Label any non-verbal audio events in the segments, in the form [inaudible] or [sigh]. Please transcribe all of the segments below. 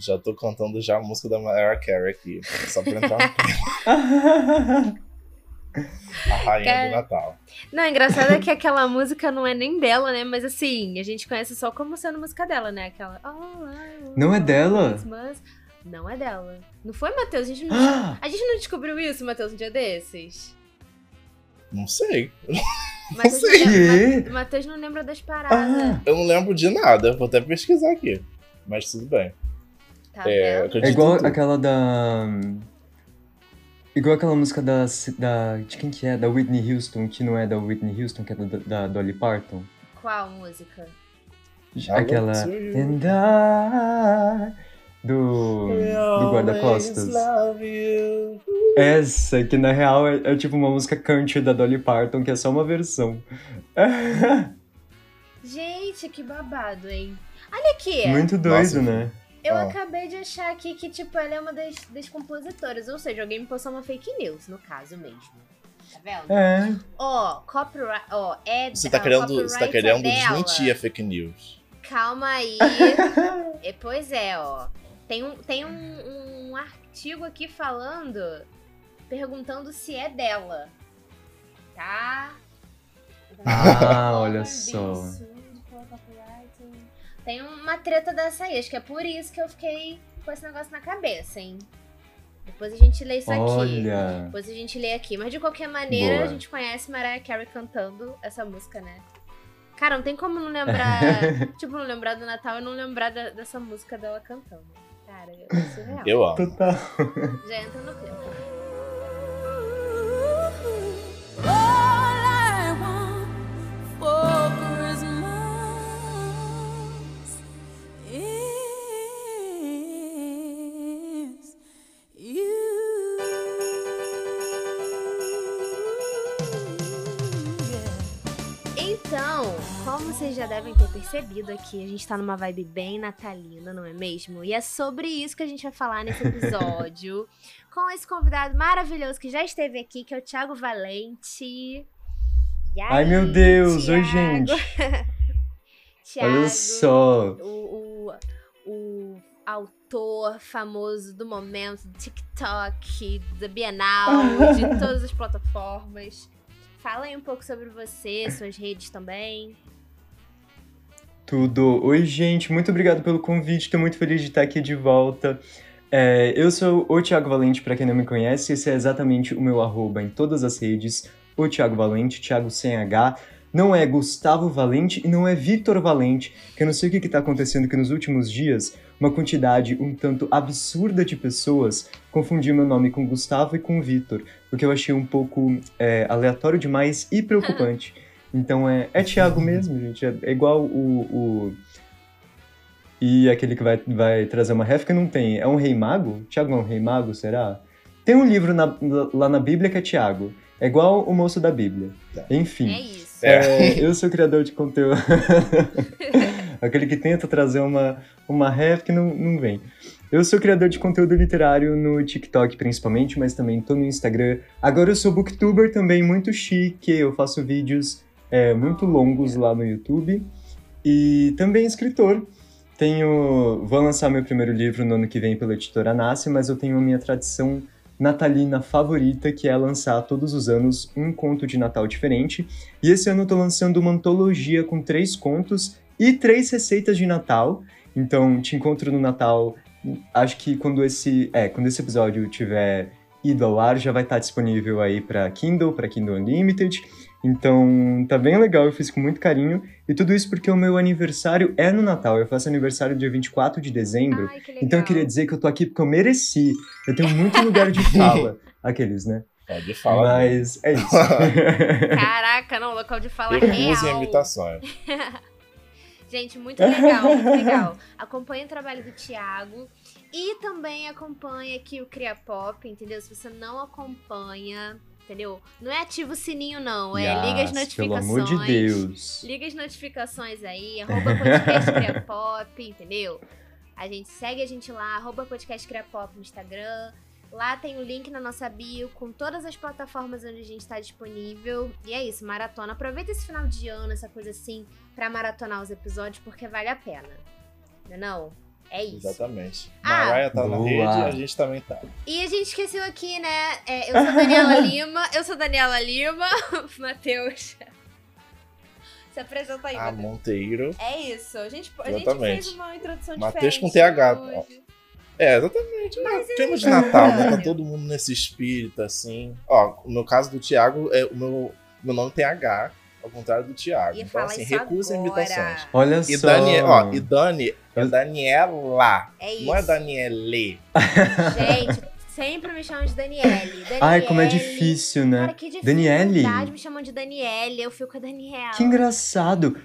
Já tô cantando já a música da Mariah Carey aqui, só pra entrar no [laughs] A rainha Cara, do Natal. Não, engraçado é que aquela música não é nem dela, né? Mas assim, a gente conhece só como sendo música dela, né? Aquela. Oh, Não é dela? Christmas. Não é dela. Não foi, Matheus? A gente não, Ah, [gasps] a gente não descobriu isso, Matheus, um dia desses? Não sei. [laughs] Sei. não? Ma- Matheus não lembra das paradas. Ah, Eu não lembro de nada, vou até pesquisar aqui. Mas tudo bem. Tá É, é igual tudo. aquela da. Igual aquela música da, da. De quem que é? Da Whitney Houston, que não é da Whitney Houston, que é da, da Dolly Parton. Qual música? Aquela. And I. Do. Do guarda-costas. Essa, que na real é, é tipo uma música country da Dolly Parton, que é só uma versão. [laughs] Gente, que babado, hein? Olha aqui. Muito doido, Nossa, né? Eu Ah. acabei de achar aqui que, tipo, ela é uma das, das compositoras. Ou seja, alguém me postou uma fake news, no caso mesmo. Tá vendo? É. Ó, copyright. Ó, é. Você tá querendo, você tá querendo é dela. desmentir a fake news. Calma aí. [laughs] É, pois é, ó. Tem, um, tem um, um artigo aqui falando, perguntando se é dela. Tá? Ah, olha só. Tem uma treta dessa aí, acho que é por isso que eu fiquei com esse negócio na cabeça, hein? Depois a gente lê isso aqui. Olha. Depois a gente lê aqui. Mas de qualquer maneira, Boa. a gente conhece Mariah Carey cantando essa música, né? Cara, não tem como não lembrar. [laughs] tipo, não lembrar do Natal e não lembrar da- dessa música dela cantando. Cara, é surreal. Eu amo. Total. Já entra no clima. Como vocês já devem ter percebido aqui, a gente tá numa vibe bem natalina, não é mesmo? E é sobre isso que a gente vai falar nesse episódio. [laughs] com esse convidado maravilhoso que já esteve aqui, que é o Thiago Valente. E Ai, aí, meu Deus, oi, Thiago? gente. [laughs] Thiago, Olha só. O, o, o autor famoso do momento, do TikTok, da Bienal, de [laughs] todas as plataformas. Fala aí um pouco sobre você, suas redes também. Tudo. Oi, gente. Muito obrigado pelo convite. Tô muito feliz de estar aqui de volta. É, eu sou o Thiago Valente, para quem não me conhece. Esse é exatamente o meu arroba em todas as redes. O Thiago Valente, Thiago sem H. Não é Gustavo Valente e não é Vitor Valente, que eu não sei o que está acontecendo que nos últimos dias uma quantidade um tanto absurda de pessoas confundiu meu nome com Gustavo e com Vitor, o que eu achei um pouco é, aleatório demais e preocupante. [laughs] Então é, é Thiago mesmo, gente. É, é igual o, o. E aquele que vai, vai trazer uma ref que não tem. É um rei mago? Thiago é um rei mago, será? Tem um livro na- lá na Bíblia que é Thiago. É igual o moço da Bíblia. Enfim. É isso. É, [laughs] eu sou criador de conteúdo. [laughs] Aquele que tenta trazer uma, uma ref que não, não vem. Eu sou criador de conteúdo literário no TikTok principalmente, mas também tô no Instagram. Agora eu sou booktuber também, muito chique. Eu faço vídeos é, muito longos lá no YouTube. E também escritor. Tenho. Vou lançar meu primeiro livro no ano que vem pela editora Nasce, mas eu tenho a minha tradição natalina favorita, que é lançar todos os anos um conto de Natal diferente. E esse ano eu tô lançando uma antologia com três contos e três receitas de Natal. Então, te encontro no Natal. Acho que quando esse, é, quando esse episódio tiver ido ao ar, já vai estar disponível aí para Kindle, para Kindle Unlimited. Então, tá bem legal, eu fiz com muito carinho. E tudo isso porque o meu aniversário é no Natal. Eu faço aniversário dia 24 de dezembro. Ai, que. Então eu queria dizer que eu tô aqui porque eu mereci. Eu tenho muito lugar de fala. [laughs] Aqueles, né? Pode falar. Mas é isso. [laughs] Caraca, não, local de fala Eu real. imitações. [laughs] Gente, muito legal, muito legal. Acompanhe o trabalho do Thiago e também acompanhe aqui o Cria Pop, entendeu? Se você não acompanha, entendeu? Não é ativa o sininho, não. É liga as Yes, notificações. Pelo amor de Deus. Liga as notificações aí, arroba podcast [laughs] Pop, entendeu? A gente segue a gente lá, arroba podcast Pop no Instagram. Lá tem o link na nossa bio com todas as plataformas onde a gente está disponível. E é isso, maratona. Aproveita esse final de ano, essa coisa assim, pra maratonar os episódios, porque vale a pena. Não é não? É isso. Exatamente. Ah. Mariah tá na Boa. rede e a gente também tá. E a gente esqueceu aqui, né? é, eu sou [laughs] Daniela Lima, eu sou Daniela Lima, [laughs] Matheus. Se apresenta aí, A Matheus. Monteiro. É isso. A gente, a gente fez uma introdução Matheus diferente com TH. hoje. É, exatamente. É, tema de Natal, né? Tá todo mundo nesse espírito, assim. Ó, no meu caso do Thiago, é, o meu, meu nome tem H, ao contrário do Thiago. Ia então, assim, recusa agora. imitações. Olha E só. Dani, ó, e Dani é Daniela. É isso. Não é Daniele. Gente, sempre me chamam de Daniele. Ai, como é Daniele. difícil, né? Cara, que Daniele. dificuldade me chamam de Daniele. Eu fico com a Daniela. Que engraçado.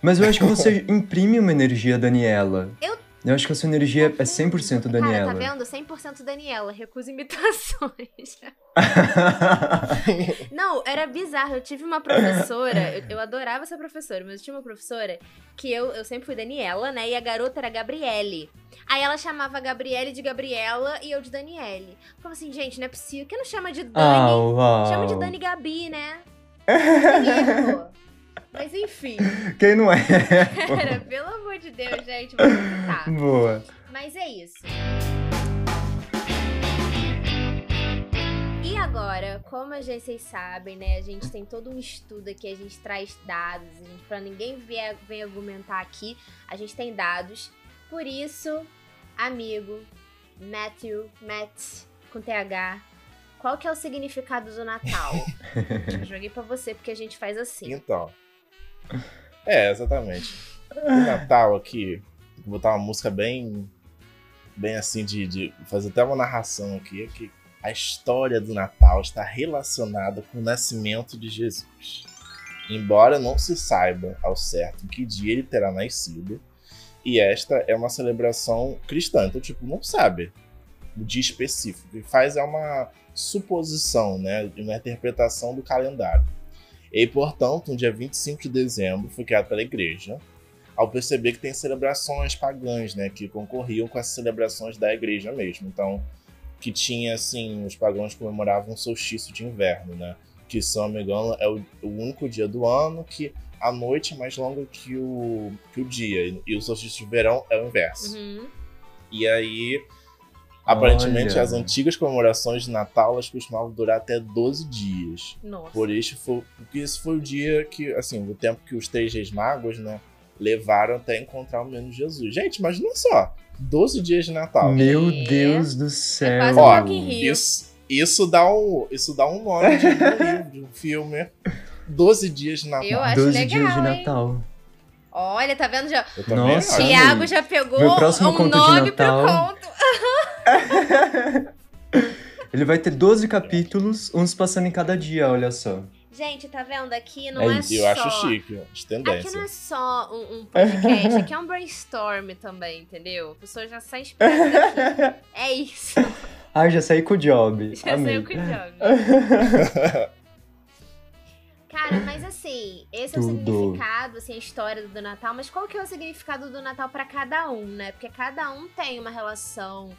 Mas eu acho que você [laughs] imprime uma energia Daniela. Eu- Eu acho que a sua energia é 100% Daniela. Cara, tá vendo? 100% Daniela. Recusa imitações. [laughs] Não, era bizarro. Eu tive uma professora, eu, eu adorava essa professora, mas eu tinha uma professora que eu, eu sempre fui Daniela, né? E a garota era Gabriele. Aí ela chamava a Gabriele de Gabriela e eu de Daniele. Eu falava assim, gente, não é possível. Por que não chama de Dani? Ah, uau. Chama de Dani Gabi, né? [laughs] Mas enfim, [laughs] Quem não é? [laughs] cara, pelo amor de Deus, gente, tentar. Boa. Mas é isso. E agora, como a gente, vocês sabem, né? A gente tem todo um estudo aqui, a gente traz dados, a gente, pra ninguém vier, vem argumentar aqui, a gente tem dados. Por isso, amigo, Matthew, Matt, com TH, qual que é o significado do Natal? [laughs] Eu joguei pra você porque a gente faz assim. Então. É, exatamente. O Natal aqui, botar uma música bem. Bem assim, de, de fazer até uma narração aqui, é que a história do Natal está relacionada com o nascimento de Jesus. Embora não se saiba ao certo em que dia ele terá nascido, e esta é uma celebração cristã, então, tipo, não sabe o dia específico. O que faz é uma suposição, né, uma interpretação do calendário. E, portanto, no dia 25 de dezembro foi criado pela igreja, ao perceber que tem celebrações pagãs, né, que concorriam com as celebrações da igreja mesmo. Então, que tinha, assim, os pagãos comemoravam o solstício de inverno, né, que, se não me engano, é o, o único dia do ano que a noite é mais longa que o, que o dia, e o solstício de verão é o inverso. Uhum. E aí, aparentemente, Olha. as antigas comemorações de Natal, elas costumavam durar até 12 dias. Nossa. Por isso foi, porque esse foi o dia que, assim, o tempo que os três reis magos, né, levaram até encontrar o menino Jesus. Gente, imagina só, 12 dias de Natal. Meu É. Deus do céu. quase um Ó. Isso, isso dá um, isso dá um nome de um [laughs] livro, de um filme. 12 dias de Natal. Eu acho 12 legal, dias de hein? Natal. Olha, tá vendo? Já, Nossa. acho. Tiago já pegou Meu próximo um conto de nome Natal. pro conto. [laughs] [laughs] Ele vai ter 12 capítulos, uns passando em cada dia, olha só. Gente, tá vendo? Aqui não É é, isso. Só... eu acho chique, de Aqui tendência. não é só um, um podcast, aqui é um brainstorm também, entendeu? A pessoa já sai esperando aqui. É isso. Ai, [laughs] já saí com o job. [laughs] Já Amei. saiu com o job. Cara, mas assim, esse é o Tudo. significado, assim, a história do Natal, mas qual que é o significado do Natal pra cada um, né? Porque cada um tem uma relação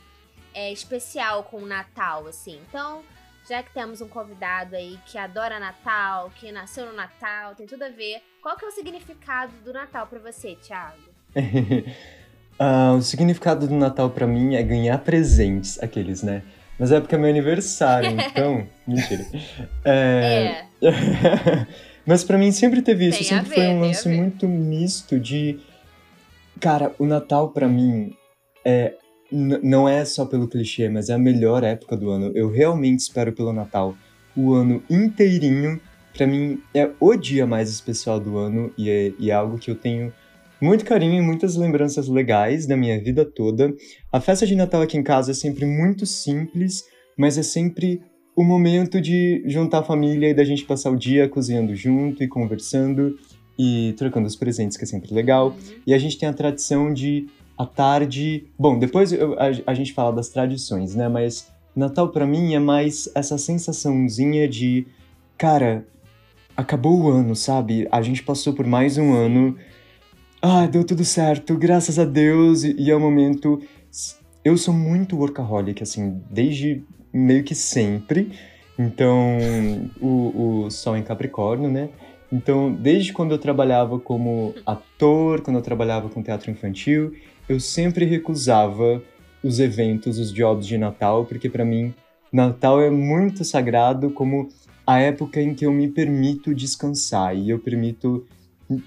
é, especial com o Natal, assim. Então, já que temos um convidado aí que adora Natal, que nasceu no Natal, tem tudo a ver. Qual que é o significado do Natal pra você, Thiago? [laughs] Ah, o significado do Natal pra mim é ganhar presentes, aqueles, né? Mas é porque é meu aniversário, [laughs] então. Mentira. É. É, [laughs] Mas pra mim sempre teve isso. Tem sempre ver, foi um lance muito misto de. Cara, o Natal pra mim é. Não é só pelo clichê, mas é a melhor época do ano. Eu realmente espero pelo Natal o ano inteirinho. Pra mim é o dia mais especial do ano e é, e é algo que eu tenho muito carinho e muitas lembranças legais da minha vida toda. A festa de Natal aqui em casa é sempre muito simples, mas é sempre o momento de juntar a família e da gente passar o dia cozinhando junto e conversando e trocando os presentes, que é sempre legal. Uhum. E a gente tem a tradição de, à tarde. Bom, depois eu- a, a gente fala das tradições, né? Mas Natal pra mim é mais essa sensaçãozinha de, cara, acabou o ano, sabe? A gente passou por mais um ano. Ah, deu tudo certo, graças a Deus. E, e é o momento. Eu sou muito workaholic, assim, desde meio que sempre. Então, o, o Sol em Capricórnio, né? Então, desde quando eu trabalhava como ator, quando eu trabalhava com teatro infantil, eu sempre recusava os eventos, os jobs de Natal, porque pra mim Natal é muito sagrado como a época em que eu me permito descansar e eu permito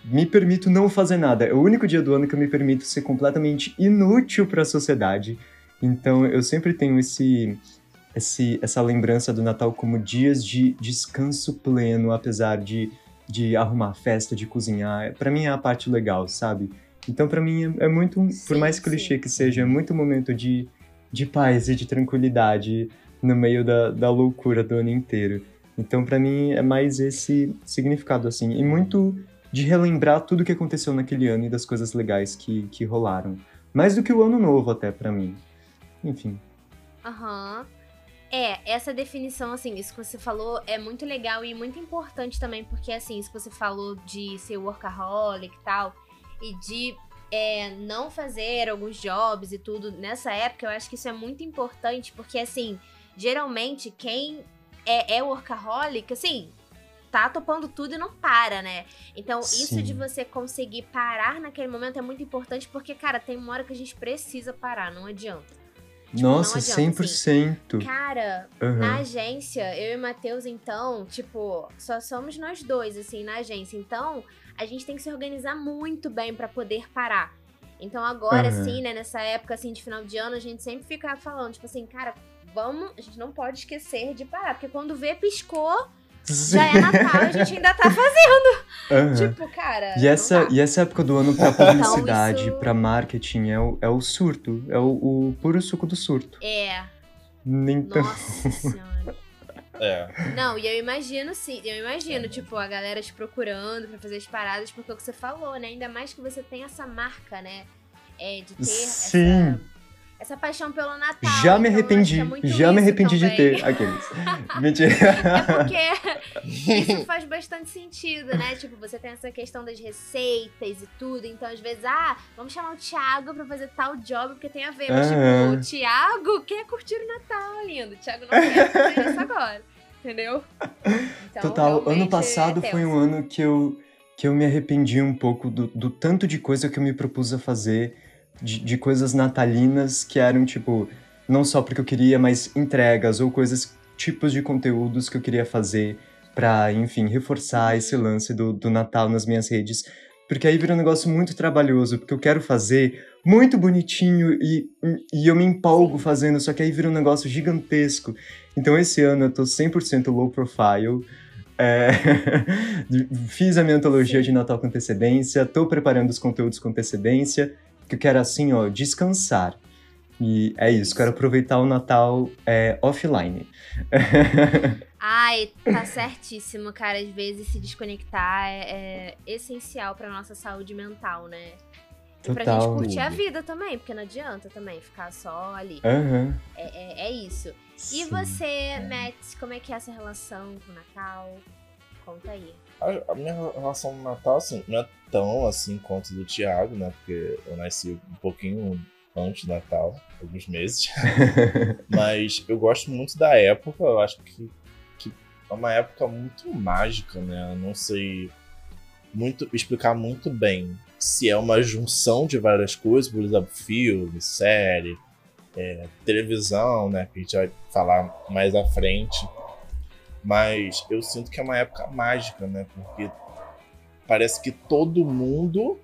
me permito não fazer nada. É o único dia do ano que eu me permito ser completamente inútil para a sociedade. Então eu sempre tenho esse, esse essa lembrança do Natal como dias de descanso pleno, apesar de de arrumar festa, de cozinhar. Pra mim é a parte legal, sabe? Então pra mim é, é muito, por Sim, mais sim. clichê que seja, é muito momento de, de paz e de tranquilidade no meio da, da loucura do ano inteiro. Então pra mim é mais esse significado assim, e muito de relembrar tudo que aconteceu naquele ano e das coisas legais que, que rolaram. Mais do que o ano novo até pra mim. Enfim. Aham. É, essa definição, assim, isso que você falou é muito legal e muito importante também, porque, assim, isso que você falou de ser workaholic e tal, e de é, não fazer alguns jobs e tudo nessa época, eu acho que isso é muito importante, porque, assim, geralmente quem é, é workaholic, assim, tá topando tudo e não para, né? Então, isso Sim. de você conseguir parar naquele momento é muito importante, porque, cara, tem uma hora que a gente precisa parar, não adianta. Tipo, Nossa, não adianta, 100%. Cara, Aham. na agência, eu e o Matheus, então, tipo, só somos nós dois, assim, na agência. Então, a gente tem que se organizar muito bem pra poder parar. Então, agora, Aham. assim, né, nessa época, assim, de final de ano, a gente sempre fica falando, tipo assim, cara, vamos, a gente não pode esquecer de parar. Porque quando vê, piscou, já é Natal, a gente ainda tá fazendo. [laughs] Aham. Tipo, cara. E essa, e essa época do ano pra [laughs] publicidade, Então, isso- pra marketing, é o, é o surto. É o, o puro suco do surto. É, Então, nossa [laughs] senhora. É. Não, e eu imagino, sim, eu imagino, tipo, a galera te procurando pra fazer as paradas, porque é o que você falou, né? Ainda mais que você tem essa marca, né? É, de ter Sim. essa, essa paixão pelo Natal. já me então arrependi. que é já me arrependi de também. ter aqueles. [laughs] Mentira. É porque isso faz bastante sentido, né? [laughs] Tipo, você tem essa questão das receitas e tudo. Então, às vezes, ah, vamos chamar o Thiago pra fazer tal job porque tem a ver. Mas, tipo, o Thiago quer curtir o Natal, lindo. O Thiago não quer fazer isso agora. [laughs] Entendeu? Então, Total, ano passado é foi um ano que eu, que eu me arrependi um pouco do, do tanto de coisa que eu me propus a fazer, de, de coisas natalinas que eram, tipo, não só porque eu queria, mas entregas ou coisas, tipos de conteúdos que eu queria fazer pra, enfim, reforçar esse lance do, do Natal nas minhas redes. Porque aí vira um negócio muito trabalhoso, porque eu quero fazer muito bonitinho e, e eu me empolgo fazendo, só que aí vira um negócio gigantesco. Então esse ano eu tô 100% low profile. É, [laughs] Fiz a minha antologia de Natal com antecedência, tô preparando os conteúdos com antecedência, que eu quero assim, ó, descansar. E é isso, quero aproveitar o Natal é, offline. [laughs] Ai, tá certíssimo, cara. Às vezes se desconectar é, é essencial pra nossa saúde mental, né? E pra gente Total. curtir a vida também, porque não adianta também ficar só ali. Aham. É, é, é isso. E sim. você, Matt, como é que é essa relação com o Natal? Conta aí. A, a minha relação no Natal, assim, não é tão assim quanto do Thiago, né? Porque eu nasci um pouquinho antes do Natal, alguns meses. [laughs] Mas eu gosto muito da época, eu acho que, que é uma época muito mágica, né? Eu não sei muito explicar muito bem se é uma junção de várias coisas, por exemplo, filme, série, é, televisão, né? Que a gente vai falar mais à frente. Mas eu sinto que é uma época mágica, né? Porque parece que todo mundo,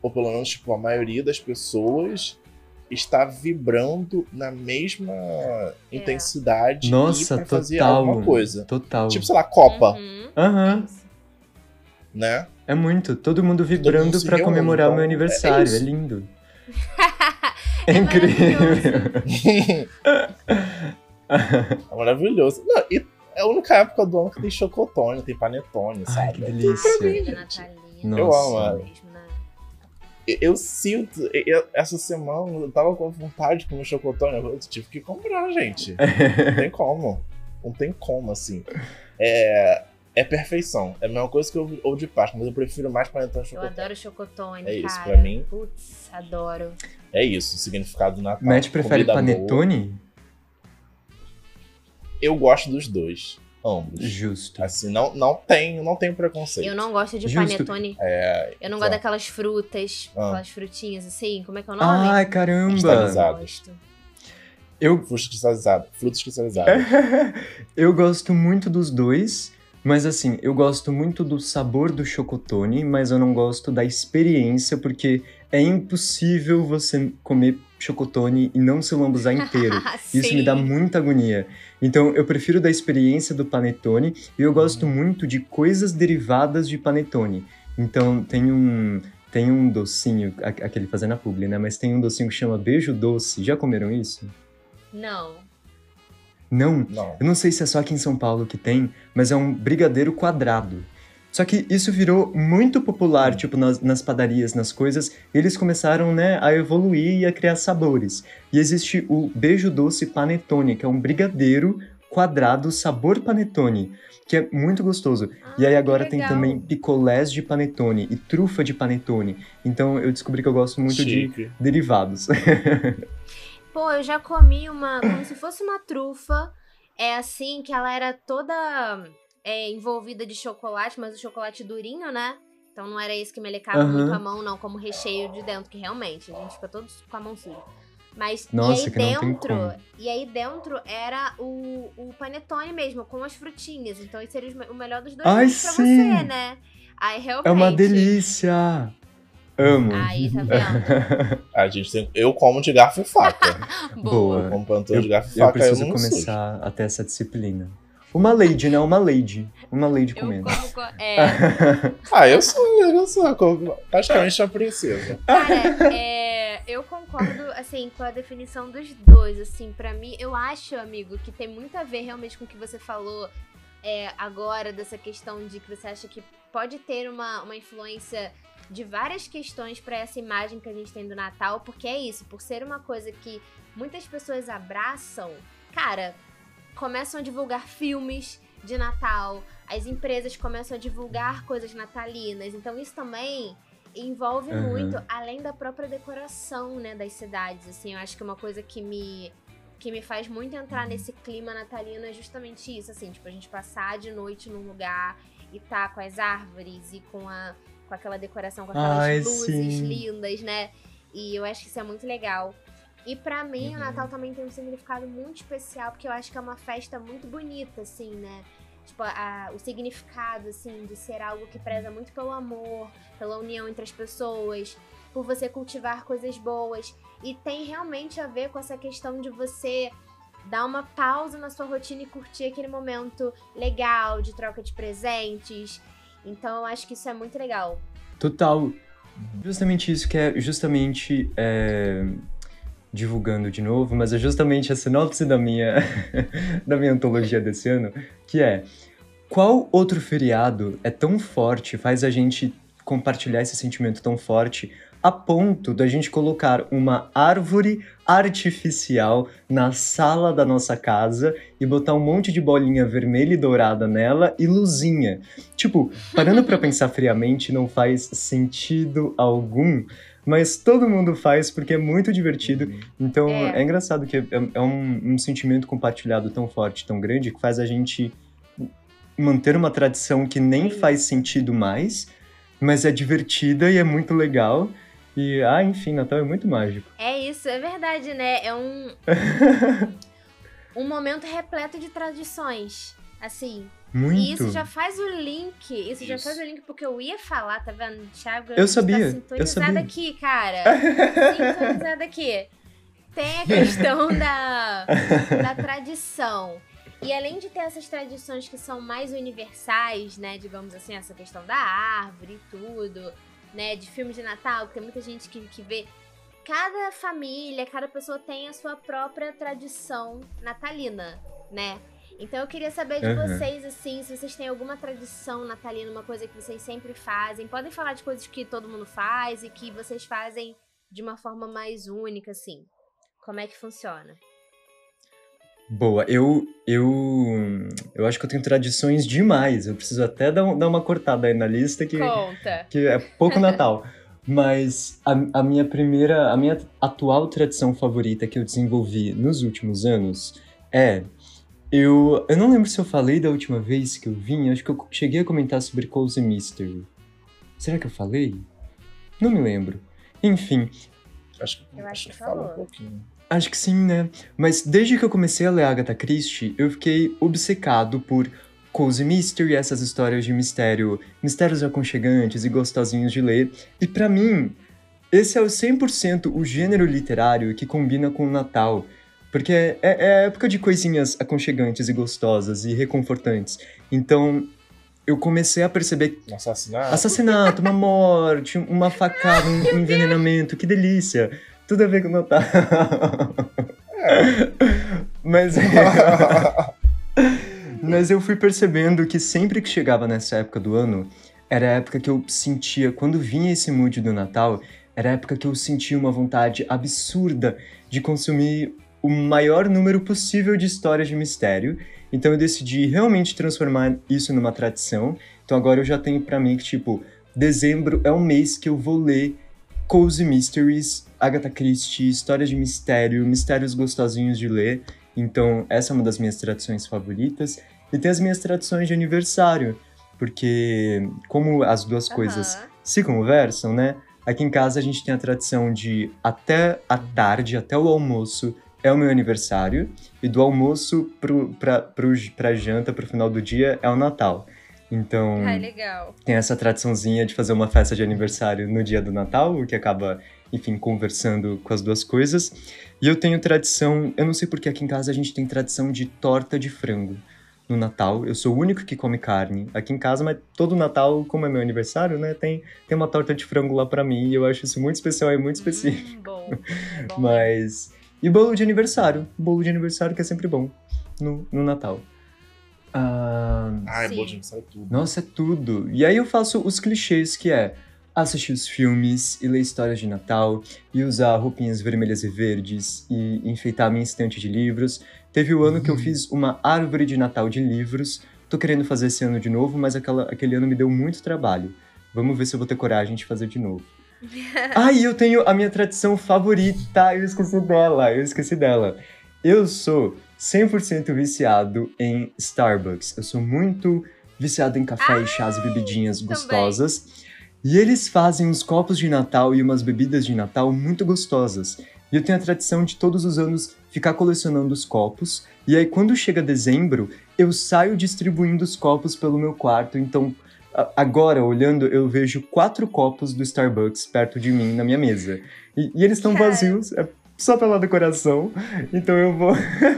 ou pelo menos tipo, a maioria das pessoas, está vibrando na mesma intensidade Nossa, e pra fazer total. alguma coisa. Total. Tipo, sei lá, Copa, Uhum. Aham. Isso. né? É muito. Todo mundo vibrando mundo se pra reúne, comemorar o então, meu é aniversário. É, isso. lindo. [laughs] É É incrível. [laughs] [laughs] É maravilhoso. Não, e é a única época do ano que tem chocotone, tem panetone, Ai, sabe? que delícia. mim, natalina. Eu amo, é. Mesmo, né? Eu- Eu sinto, eu- essa semana eu tava com vontade de comer chocotone, eu tive que comprar, gente. Não tem como. Não tem como, assim. É, é perfeição. É a mesma coisa que eu ou de Páscoa, mas eu prefiro mais panetone e Eu chocotone. adoro chocotone, É isso, cara. pra mim. Putz, adoro. É isso, o significado do Natal. Matt prefere Comida boa. Eu gosto dos dois. ambos. Justo. Assim, não, não tem, não tem preconceito. Eu não gosto de Justo. panetone. É, Eu não gosto Tá. daquelas frutas, Ah. aquelas frutinhas assim. Como é que é o nome? Ai, caramba! Cristalizado. Eu, frutos cristalizados. Frutos cristalizados. [laughs] eu gosto muito dos dois, mas assim, eu gosto muito do sabor do chocotone, mas eu não gosto da experiência, porque é impossível você comer chocotone e não se lambuzar [laughs] inteiro. Isso me dá muita agonia. Então, eu prefiro da experiência do panetone e eu gosto muito de coisas derivadas de panetone. Então, tem um tem um docinho, aquele fazendo a publi, né? Mas tem um docinho que chama beijo doce. Já comeram isso? Não. Não. Não. Eu não sei se é só aqui em São Paulo que tem, mas é um brigadeiro quadrado. Só que isso virou muito popular, tipo, nas, nas padarias, nas coisas. E eles começaram, né, a evoluir e a criar sabores. E existe o beijo doce panetone, que é um brigadeiro quadrado sabor panetone, que é muito gostoso. e aí Ah, agora tem também picolés de panetone e trufa de panetone. Então eu descobri que eu gosto muito de Chique. derivados. [laughs] Pô, eu já comi uma. Como se fosse uma trufa. É assim, que ela era toda é, envolvida de chocolate, mas o chocolate durinho, né? Então não era esse que melecava Aham. muito a mão, não, como recheio de dentro, que realmente, a gente fica todos com a mão suja. Mas Nossa, e aí dentro, e aí dentro era o, o panetone mesmo, com as frutinhas. Então isso seria o melhor dos dois Ai, pra sim! você, né? Aí realmente. é uma delícia! Amo. Aí, tá vendo? [laughs] A gente tem, eu como de garfo e faca. [laughs] Boa. Eu como de garfo e Eu faca, eu, preciso sujo. começar a ter essa disciplina. Uma lady, né? Uma lady. Uma lady Eu comendo. como. É. [laughs] Ah, eu sou, eu sou como praticamente uma princesa. Cara, é, eu concordo, assim, com a definição dos dois, assim, pra mim, eu acho, amigo, que tem muito a ver realmente com o que você falou é, agora, dessa questão de que você acha que pode ter uma, uma influência de várias questões pra essa imagem que a gente tem do Natal, porque é isso, por ser uma coisa que muitas pessoas abraçam, cara, começam a divulgar filmes de Natal, as empresas começam a divulgar coisas natalinas, então isso também envolve Uhum. muito, além da própria decoração, né, das cidades, assim, eu acho que uma coisa que me que me faz muito entrar nesse clima natalino é justamente isso, assim, tipo, a gente passar de noite num lugar e tá com as árvores e com a com aquela decoração, com aquelas Ai, luzes sim. lindas, né? E eu acho que isso é muito legal. E pra mim, Uhum. o Natal também tem um significado muito especial, porque eu acho que é uma festa muito bonita, assim, né? Tipo, a- o significado, assim, de ser algo que preza muito pelo amor, pela união entre as pessoas, por você cultivar coisas boas. E tem realmente a ver com essa questão de você dar uma pausa na sua rotina e curtir aquele momento legal de troca de presentes. Então eu acho que isso é muito legal. Total. Justamente isso que é justamente é, divulgando de novo, mas é justamente a sinopse da minha [laughs] da minha antologia desse ano, que é qual outro feriado é tão forte, faz a gente compartilhar esse sentimento tão forte a ponto da gente colocar uma árvore artificial na sala da nossa casa e botar um monte de bolinha vermelha e dourada nela e luzinha. Tipo, parando pra pensar friamente, não faz sentido algum, mas todo mundo faz porque é muito divertido. Então É. é, engraçado que é, é um, um sentimento compartilhado tão forte, tão grande, que faz a gente manter uma tradição que nem É faz sentido mais, mas é divertida e é muito legal. E, ah, enfim, Natal é muito mágico. É isso, é verdade, né? É um. [laughs] um momento repleto de tradições. Assim. Muito. E isso já faz o link. Isso, já Isso. faz o link porque eu ia falar, tá vendo? Thiago, Eu gente sabia, Tá eu sintonizado sabia. aqui, cara. [laughs] sintonizado aqui. Tem a questão [laughs] da, da tradição. E além de ter essas tradições que são mais universais, né? Digamos assim, essa questão da árvore e tudo, né? De filmes de Natal, que tem muita gente que, que vê. Cada família, cada pessoa tem a sua própria tradição natalina, né? Então eu queria saber de Uhum. vocês, assim, se vocês têm alguma tradição natalina, uma coisa que vocês sempre fazem. Podem falar de coisas que todo mundo faz e que vocês fazem de uma forma mais única, assim. Como é que funciona? Boa, eu, eu, eu acho que eu tenho tradições demais. Eu preciso até dar, um- dar uma cortada aí na lista que, Conta. que é pouco Natal. [laughs] Mas a, a minha primeira, a minha atual tradição favorita que eu desenvolvi nos últimos anos é Eu, eu não lembro se eu falei da última vez que eu vim, acho que eu cheguei a comentar sobre Cozy Mystery. Será que eu falei? Não me lembro. Enfim, Acho que, Eu acho que falou. um pouquinho. Acho que sim, né? Mas desde que eu comecei a ler Agatha Christie, eu fiquei obcecado por cozy mystery, essas histórias de mistério, mistérios aconchegantes e gostosinhos de ler. E pra mim, esse é o 100% o gênero literário que combina com o Natal. Porque é, é a época de coisinhas aconchegantes e gostosas e reconfortantes. Então, eu comecei a perceber Um assassinato? Assassinato, uma morte, uma facada, um, envenenamento, que delícia. Tudo a ver com o Natal. Mas, [laughs] mas eu fui percebendo que sempre que chegava nessa época do ano, era a época que eu sentia, quando vinha esse mood do Natal, era a época que eu sentia uma vontade absurda de consumir o maior número possível de histórias de mistério. Então eu decidi realmente transformar isso numa tradição. Então agora eu já tenho pra mim que, tipo, dezembro é um mês que eu vou ler Cozy Mysteries, Agatha Christie, histórias de mistério, mistérios gostosinhos de ler. Então essa é uma das minhas tradições favoritas. E tem as minhas tradições de aniversário, porque como as duas coisas Aham. se conversam, né? Aqui em casa a gente tem a tradição de até a tarde, até o almoço, é o meu aniversário, e do almoço pro, pra, pro, pra janta, pro final do dia, é o Natal. Então, legal. tem essa tradiçãozinha de fazer uma festa de aniversário no dia do Natal, o que acaba, enfim, conversando com as duas coisas. E eu tenho tradição, eu não sei porque aqui em casa a gente tem tradição de torta de frango no Natal. Eu sou o único que come carne aqui em casa, mas todo Natal, como é meu aniversário, né, tem, tem uma torta de frango lá pra mim e eu acho isso muito especial e muito específico. Hum, bom. É bom [laughs] Mas. E bolo de aniversário. Bolo de aniversário que é sempre bom no, no Natal. Ah, Ai, Sim. bom, gente, sabe tudo. nossa, é tudo. E aí eu faço os clichês que é assistir os filmes e ler histórias de Natal e usar roupinhas vermelhas e verdes e enfeitar a minha estante de livros. Teve o ano que eu fiz uma árvore de Natal de livros. Tô querendo fazer esse ano de novo, mas aquela, aquele ano me deu muito trabalho. Vamos ver se eu vou ter coragem de fazer de novo. [laughs] ah, e eu tenho a minha tradição favorita. Eu esqueci dela, eu esqueci dela. Eu sou 100% viciado em Starbucks. Eu sou muito viciado em café e chás e bebidinhas também. gostosas. E eles fazem uns copos de Natal e umas bebidas de Natal muito gostosas. E eu tenho a tradição de todos os anos ficar colecionando os copos. E aí, quando chega dezembro, eu saio distribuindo os copos pelo meu quarto. Então, agora, olhando, eu vejo quatro copos do Starbucks perto de mim na minha mesa. E, e eles estão Cara. vazios, é só pela decoração. Então eu vou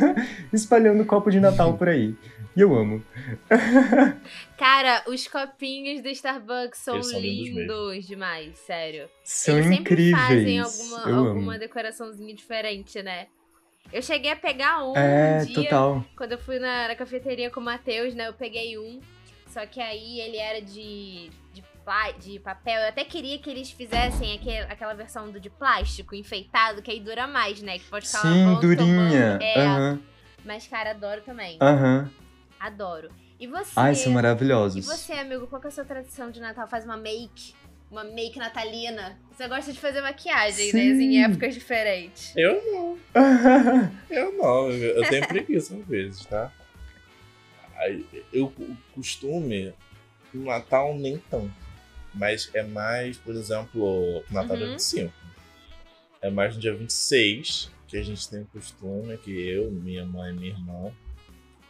[laughs] espalhando copo de Natal por aí. E eu amo. [laughs] Cara, os copinhos do Starbucks são, são lindos lindos demais, sério. São Eles sempre fazem incríveis. alguma, eu alguma amo. decorações diferente, né? Eu cheguei a pegar um, É, um dia, total. quando eu fui na, na cafeteria com o Matheus, né? Eu peguei um, só que aí ele era de, de, de papel. Eu até queria que eles fizessem aquele, aquela versão do de plástico enfeitado, que aí dura mais, né? Que pode ficar uma Sim, volta durinha. tomando. É, Aham, mas cara, adoro também. aham. Adoro. E você? Ai, são E maravilhosos. você, amigo, qual que é a sua tradição de Natal? Faz uma make? Uma make natalina? Você gosta de fazer maquiagem, né? Sim. Em épocas diferentes. Eu não, [laughs] eu não. Eu eu tenho preguiça às vezes, tá? Eu, o costume, no Natal nem tanto. Mas é mais, por exemplo, Natal dia Uhum. 25. É mais no dia 26 que a gente tem o costume, que eu, minha mãe e minha irmã,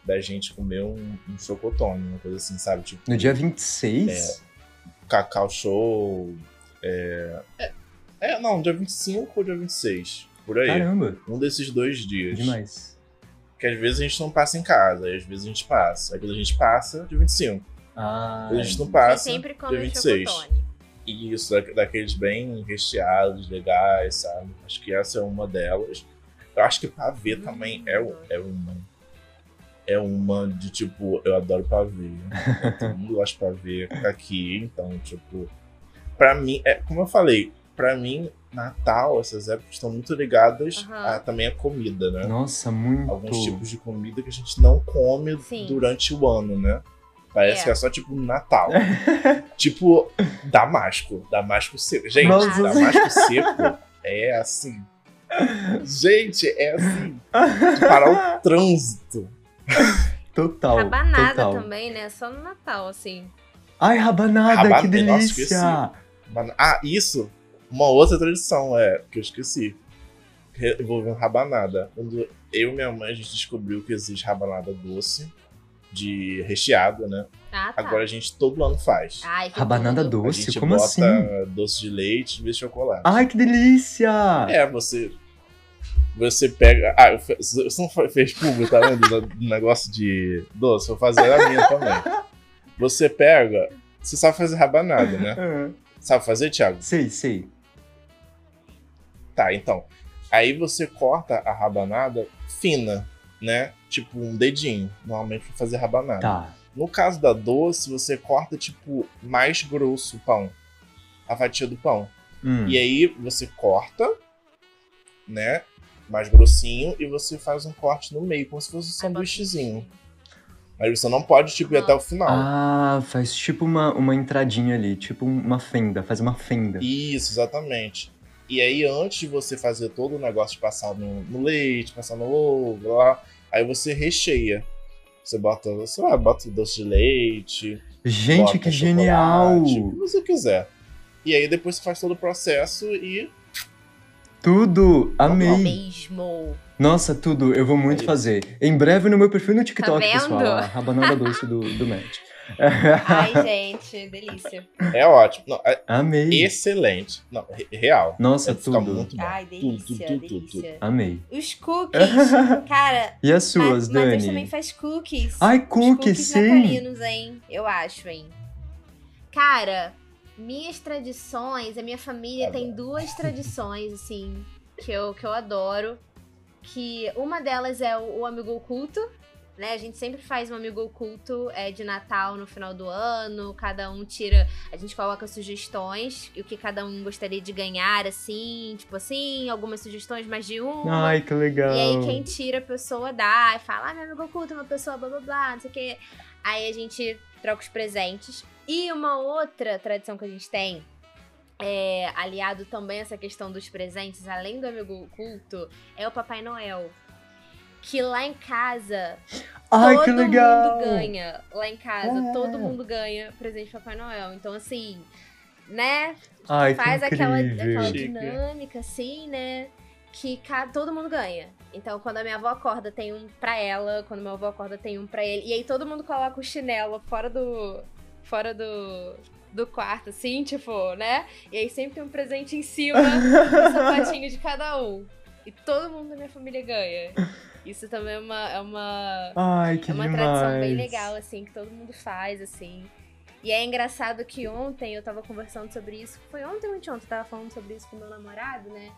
da gente comer um, um chocotone, uma coisa assim, sabe? Tipo, No dia 26? Cacau Show. É, é, é, não, dia 25 ou dia 26. Por aí. Caramba, Um desses dois dias. demais. Que às vezes a gente não passa em casa, aí às vezes a gente passa. Aí quando a gente passa, dia 25. Ah, Quando a gente não Você passa, sempre come dia o 26. chocotone. E isso, da- daqueles bem recheados, legais, sabe? Acho que essa é uma delas. Eu acho que pavê também é, é uma. É uma de tipo, eu adoro pavê. [laughs] Todo mundo gosta de pavê aqui, então, tipo. Pra mim, é, como eu falei, pra mim, Natal, essas épocas estão muito ligadas Aham. a, também a comida, né? Nossa, muito. alguns tipos de comida que a gente não come Sim. durante o ano, né? Parece É. que é só tipo Natal. [laughs] tipo Damasco. Damasco seco. Gente, Nossa. Damasco seco é assim. Gente, é assim. De parar o [laughs] trânsito. Total. Rabanada total. também, né? Só no Natal, assim. Ai, rabanada, Rabanada, que nossa, delícia! Bana- Ah, isso! Uma outra tradição, é, que eu esqueci. Envolvendo rabanada. Quando eu e minha mãe, a gente descobriu que existe rabanada doce, de recheada, né? Ah, tá. Agora a gente todo ano faz. Ai, que Rabanada a doce? gente Como bota assim? doce de leite em vez de chocolate. Ai, que delícia! É, você. Você pega. Ah, você não fe- fez público, tá vendo? Do negócio de doce? Vou fazer a minha também. Você pega. Você sabe fazer rabanada, né? [laughs] Ah, Sabe fazer, Thiago? sei, sei. Tá, então. Aí você corta a rabanada fina, né? Tipo um dedinho, normalmente pra fazer rabanada. Tá. No caso da doce, você corta, tipo, mais grosso o pão. A fatia do pão. Hum. E aí você corta, né? Mais grossinho, e você faz um corte no meio, como se fosse um sanduíchezinho. Mas você não pode, tipo, ir até o final. Ah, faz tipo uma, uma entradinha ali, tipo uma fenda, faz uma fenda. Isso, exatamente. E aí, antes de você fazer todo o negócio de passar no, no leite, passar no ovo, lá, aí você recheia. Você bota, sei lá, bota doce de leite. Gente, bota que genial! O que você quiser. E aí depois você faz todo o processo e. Tudo! Amei! Mesmo. Nossa, tudo, eu vou muito Aí. fazer. Em breve no meu perfil no TikTok, Tá pessoal. A rabanada doce do, do Matt. Ai, [laughs] gente, delícia. É ótimo. Não, é Amei. excelente. Não, re- real. Nossa, Fica tudo. muito bom. Ai, Tudo, delícia, tudo, tudo, delícia. Amei. Os cookies, [laughs] cara. E as suas, Ma- Matheus Dani? também faz cookies. Ai, Os cookies, sim! natalinos, hein? Eu acho, hein? Cara, minhas tradições, a minha família Tá tem duas tradições, assim, que eu, que eu adoro. Que uma delas é o, o amigo oculto, né? A gente sempre faz um amigo oculto é, de Natal no final do ano. Cada um tira. A gente coloca sugestões e o que cada um gostaria de ganhar, assim, tipo assim, algumas sugestões, mais de uma. Ai, que legal. E aí quem tira a pessoa dá, e fala, ah, meu amigo oculto é uma pessoa, blá blá blá, não sei o quê. Aí a gente troca os presentes. E uma outra tradição que a gente tem, é, aliado também a essa questão dos presentes, além do amigo oculto, é o Papai Noel. Que lá em casa, Ai, todo que legal! mundo ganha. Lá em casa, É. todo mundo ganha presente de Papai Noel. Então, assim, né? Ai, que faz aquela, aquela dinâmica, assim, né? Que ca- todo mundo ganha. Então, quando a minha avó acorda, tem um pra ela. Quando meu avô acorda, tem um pra ele. E aí todo mundo coloca o chinelo fora do. Fora do. Do quarto, assim, tipo, né? E aí sempre tem um presente em cima do [laughs] sapatinho de cada um. E todo mundo da minha família ganha. Isso também é uma. É uma Ai, que é uma demais. tradição bem legal, assim, que todo mundo faz, assim. E é engraçado que ontem eu tava conversando sobre isso. Foi ontem ou anteontem? Eu tava falando sobre isso com meu namorado, né?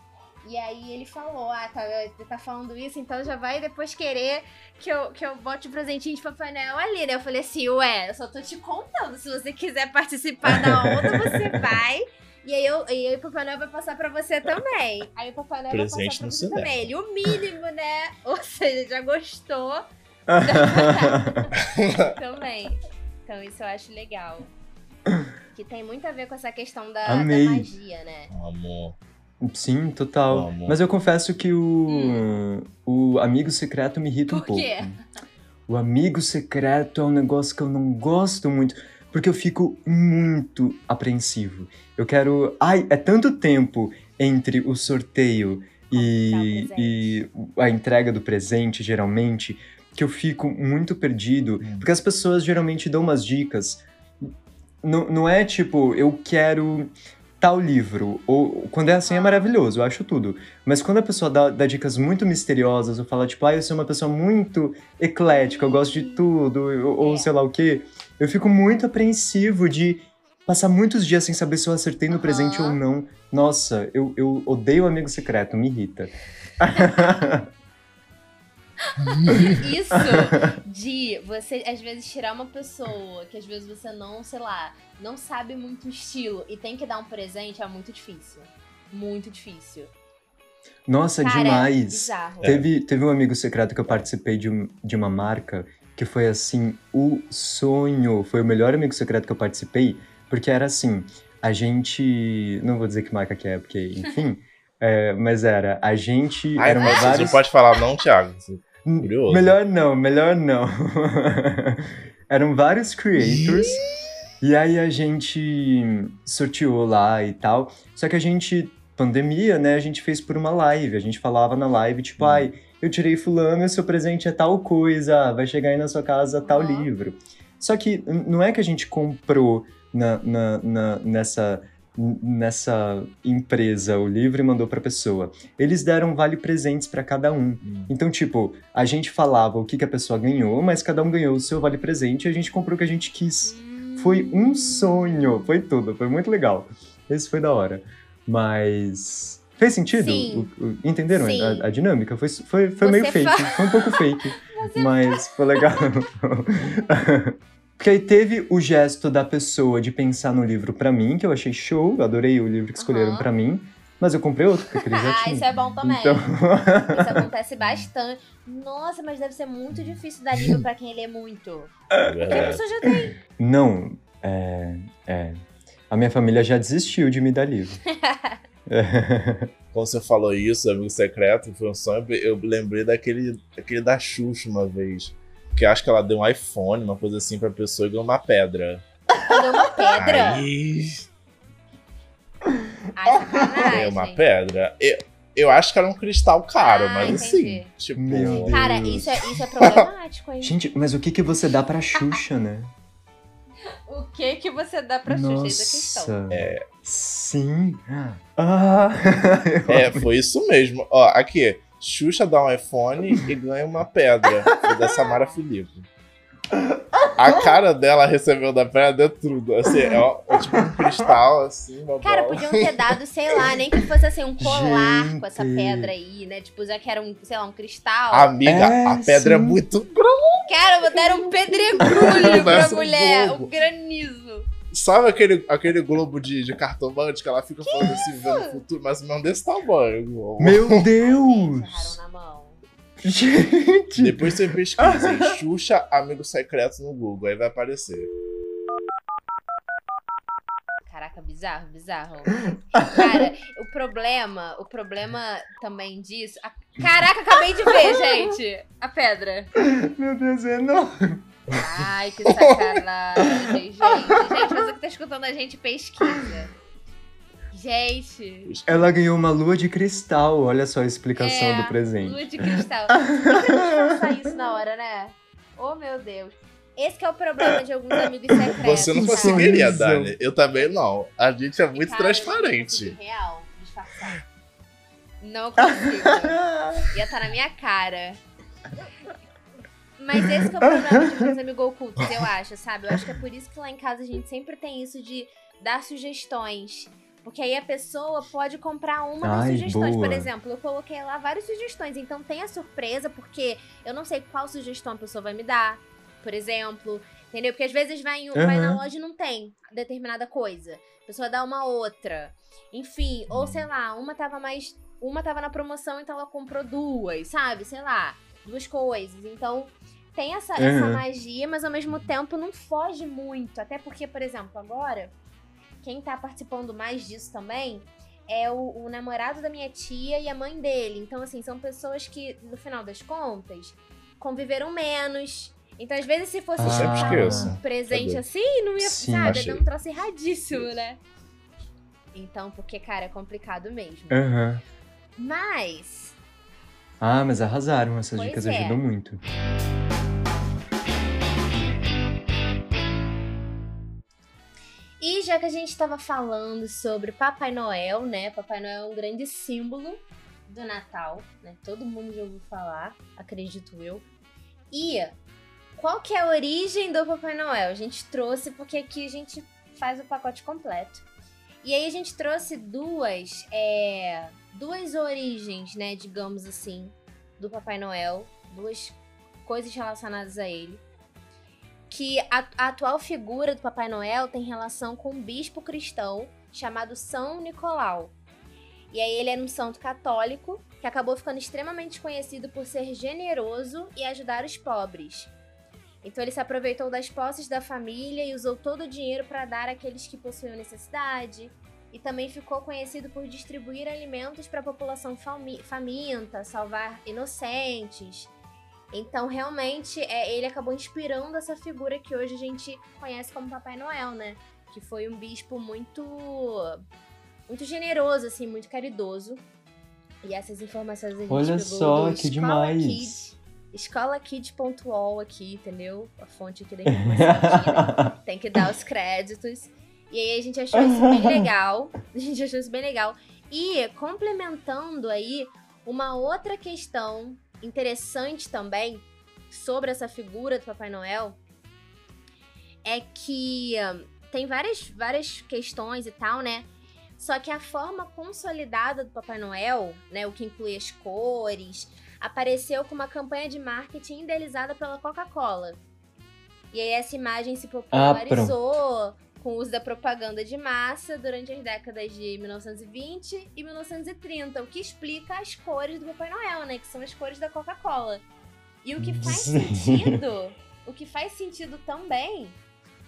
E aí ele falou, ah, tá, tá falando isso, então já vai depois querer que eu, que eu bote o presentinho de Papai Noel ali, né? Eu falei assim, ué, eu só tô te contando. Se você quiser participar da onda, você [laughs] vai. E aí, eu, e aí o Papai Noel vai passar pra você também. Aí o Papai Noel vai Presente passar pra você também. Ele, o mínimo, né? [laughs] Ou seja, já gostou [laughs] também. Então isso eu acho legal. Que tem muito a ver com essa questão da, da magia, né? Amor. Sim, total. Vamos. Mas eu confesso que o, o amigo secreto me irrita um Por pouco. quê? O amigo secreto é um negócio que eu não gosto muito, porque eu fico muito apreensivo. Eu quero. Ai, é tanto tempo entre o sorteio e, e a entrega do presente, geralmente, que eu fico muito perdido. Hum. Porque as pessoas geralmente dão umas dicas. Não, não é tipo, eu quero tal livro. Ou quando é assim é Ah. maravilhoso, eu acho tudo. Mas quando a pessoa dá, dá dicas muito misteriosas, ou fala, tipo, ah, eu sou uma pessoa muito eclética, eu gosto de tudo, ou, ou É. sei lá o quê, eu fico muito apreensivo de passar muitos dias sem saber se eu acertei no Aham. presente ou não. Nossa, eu, eu odeio amigo secreto, me irrita. [laughs] Isso [laughs] de você, às vezes, tirar uma pessoa que às vezes você não, sei lá, não sabe muito o estilo e tem que dar um presente é muito difícil. Muito difícil. Nossa, Cara, demais. Bizarro. É. Teve, teve um amigo secreto que eu participei de, um- de uma marca que foi assim, o sonho. Foi o melhor amigo secreto que eu participei, porque era assim, a gente. Não vou dizer que marca que é, porque, enfim. [laughs] é, mas era, a gente. Ai, eram você vários. não pode falar não, Thiago. Curioso. Melhor não, melhor não. [laughs] Eram vários creators. E aí a gente sorteou lá e tal. Só que a gente, pandemia, né? A gente fez por uma live. A gente falava na live, tipo, Hum. ai, eu tirei fulano e seu presente é tal coisa, vai chegar aí na sua casa tal Aham. livro. Só que não é que a gente comprou na, na- na- nessa, nessa empresa o livro e mandou pra pessoa. Eles deram vale presentes pra cada um. Hum. Então, tipo, a gente falava o que, que a pessoa ganhou, mas cada um ganhou o seu vale presente e a gente comprou o que a gente quis. Foi um sonho, foi tudo, foi muito legal. Esse foi da hora. Mas. Fez sentido? Sim. O- o- entenderam Sim. a, a dinâmica? Foi, foi, foi meio fake, fa- foi um pouco fake. [laughs] mas foi legal. Porque aí teve o gesto da pessoa de pensar no livro pra mim, que eu achei show, eu adorei o livro que escolheram Aham. pra mim. Mas eu comprei outro, porque ele já Ah, tinha. isso é bom também. Então, Isso [laughs] acontece bastante. Nossa, mas deve ser muito difícil dar livro pra quem lê muito. É Porque a verdade. pessoa já tem. não, é, é. A minha família já desistiu de me dar livro. [laughs] É. [laughs] Quando você falou isso, amigo secreto, foi um sonho. Eu lembrei daquele, daquele da Xuxa uma vez. Que acho que ela deu um iPhone, uma coisa assim, pra pessoa e ganhou uma pedra. Deu uma pedra. Aí, Ai, é uma pedra. Eu, eu acho que era um cristal caro, Ah, mas entendi. assim, tipo. Meu Deus. Cara, isso é, isso é problemático, hein? Gente, mas o que que você dá pra Xuxa, né? [laughs] O que que você dá pra Xuxa? Isso é questão. Nossa. É. Sim. Ah. eu [laughs] É, foi isso mesmo. Ó, aqui. Xuxa dá um iPhone e ganha uma pedra. Foi da Samara Filipe. A cara dela recebeu da pedra de tudo. Assim, é, ó, é tipo um cristal, assim, uma Cara, bola. podiam ter dado, sei lá, nem que fosse assim, um colar Gente. com essa pedra aí, né? Tipo, já que era um, sei lá, um cristal. Amiga, É, a pedra é sim. muito Cara, deram um pedregulho [laughs] pra Parece um mulher, um granizo. Sabe aquele, aquele globo de, de cartomante que ela fica falando assim, vendo o futuro, mas não desse tamanho. Meu [laughs] Deus! na mão. Gente! Depois você pesquisa em Xuxa Amigo Secreto no Google, aí vai aparecer. Caraca, bizarro, bizarro. Cara, o problema, o problema também disso. a- Caraca, acabei de ver, [laughs] gente! A pedra. Meu Deus, é enorme. Ai, que sacanagem, gente. Gente, você que tá escutando a gente, pesquisa. Gente, Ela ganhou uma lua de cristal, olha só a explicação É, do presente. lua de cristal. Disfarçar isso na hora, né? Oh, meu Deus. Esse que é o problema de alguns amigos secretos. Você não conseguiria. Dani. Eu também não. A gente é muito Cara, transparente. não consigo, Real, disfarçar. Não consigo. [laughs] Ia estar na minha cara. Mas esse que é o problema de meus amigos ocultos, eu acho, sabe? Eu acho que é por isso que lá em casa a gente sempre tem isso de dar sugestões. Porque aí a pessoa pode comprar uma das Ai, sugestões. boa. Por exemplo, eu coloquei lá várias sugestões. Então tem a surpresa, porque eu não sei qual sugestão a pessoa vai me dar. Por exemplo. Entendeu? Porque às vezes vai, em- vai na loja e não tem determinada coisa. A pessoa dá uma outra. Enfim, ou sei lá, uma tava mais. Uma tava na promoção, então ela comprou duas, sabe? Sei lá, duas coisas. Então, tem essa, essa Uhum. magia, mas ao mesmo tempo não foge muito. Até porque, por exemplo, agora, quem tá participando mais disso também é o, o namorado da minha tia e a mãe dele. Então, assim, são pessoas que, no final das contas, conviveram menos. Então, às vezes, se fosse Ah. Um presente Cadê? assim, não ia, Sim, sabe? achei. Um troço erradíssimo, né? Então, porque, cara, é complicado mesmo. Aham. Mas, Ah, mas arrasaram, essas Pois dicas é. ajudam muito. e já que a gente tava falando sobre Papai Noel, né? Papai Noel é um grande símbolo do Natal, né? Todo mundo já ouviu falar, acredito eu. E qual que é a origem do Papai Noel? A gente trouxe porque aqui a gente faz o pacote completo. E aí a gente trouxe duas, é, duas origens, né, digamos assim, do Papai Noel, duas coisas relacionadas a ele. Que a, a atual figura do Papai Noel tem relação com um bispo cristão chamado São Nicolau. E aí ele era um santo católico que acabou ficando extremamente conhecido por ser generoso e ajudar os pobres. Então ele se aproveitou das posses da família e usou todo o dinheiro para dar àqueles que possuíam necessidade. E também ficou conhecido por distribuir alimentos para a população fami- faminta, salvar inocentes. Então, realmente, é, ele acabou inspirando essa figura que hoje a gente conhece como Papai Noel, né? Que foi um bispo muito muito generoso, assim, muito caridoso. E essas informações a gente Olha só, do que Escola demais. Kid, escolakid.ol aqui, entendeu? A fonte aqui da informação né? [laughs] Tem que dar os créditos. E aí a gente achou isso bem [laughs] legal. A gente achou isso bem legal. E complementando aí, uma outra questão interessante também sobre essa figura do Papai Noel é que hum, tem várias, várias questões e tal, né? Só que a forma consolidada do Papai Noel, né, o que inclui as cores, apareceu com uma campanha de marketing idealizada pela Coca-Cola. E aí essa imagem se popularizou com o uso da propaganda de massa durante as décadas de 1920 e 1930, o que explica as cores do Papai Noel, né, que são as cores da Coca-Cola. E o que faz Sim. sentido, o que faz sentido também,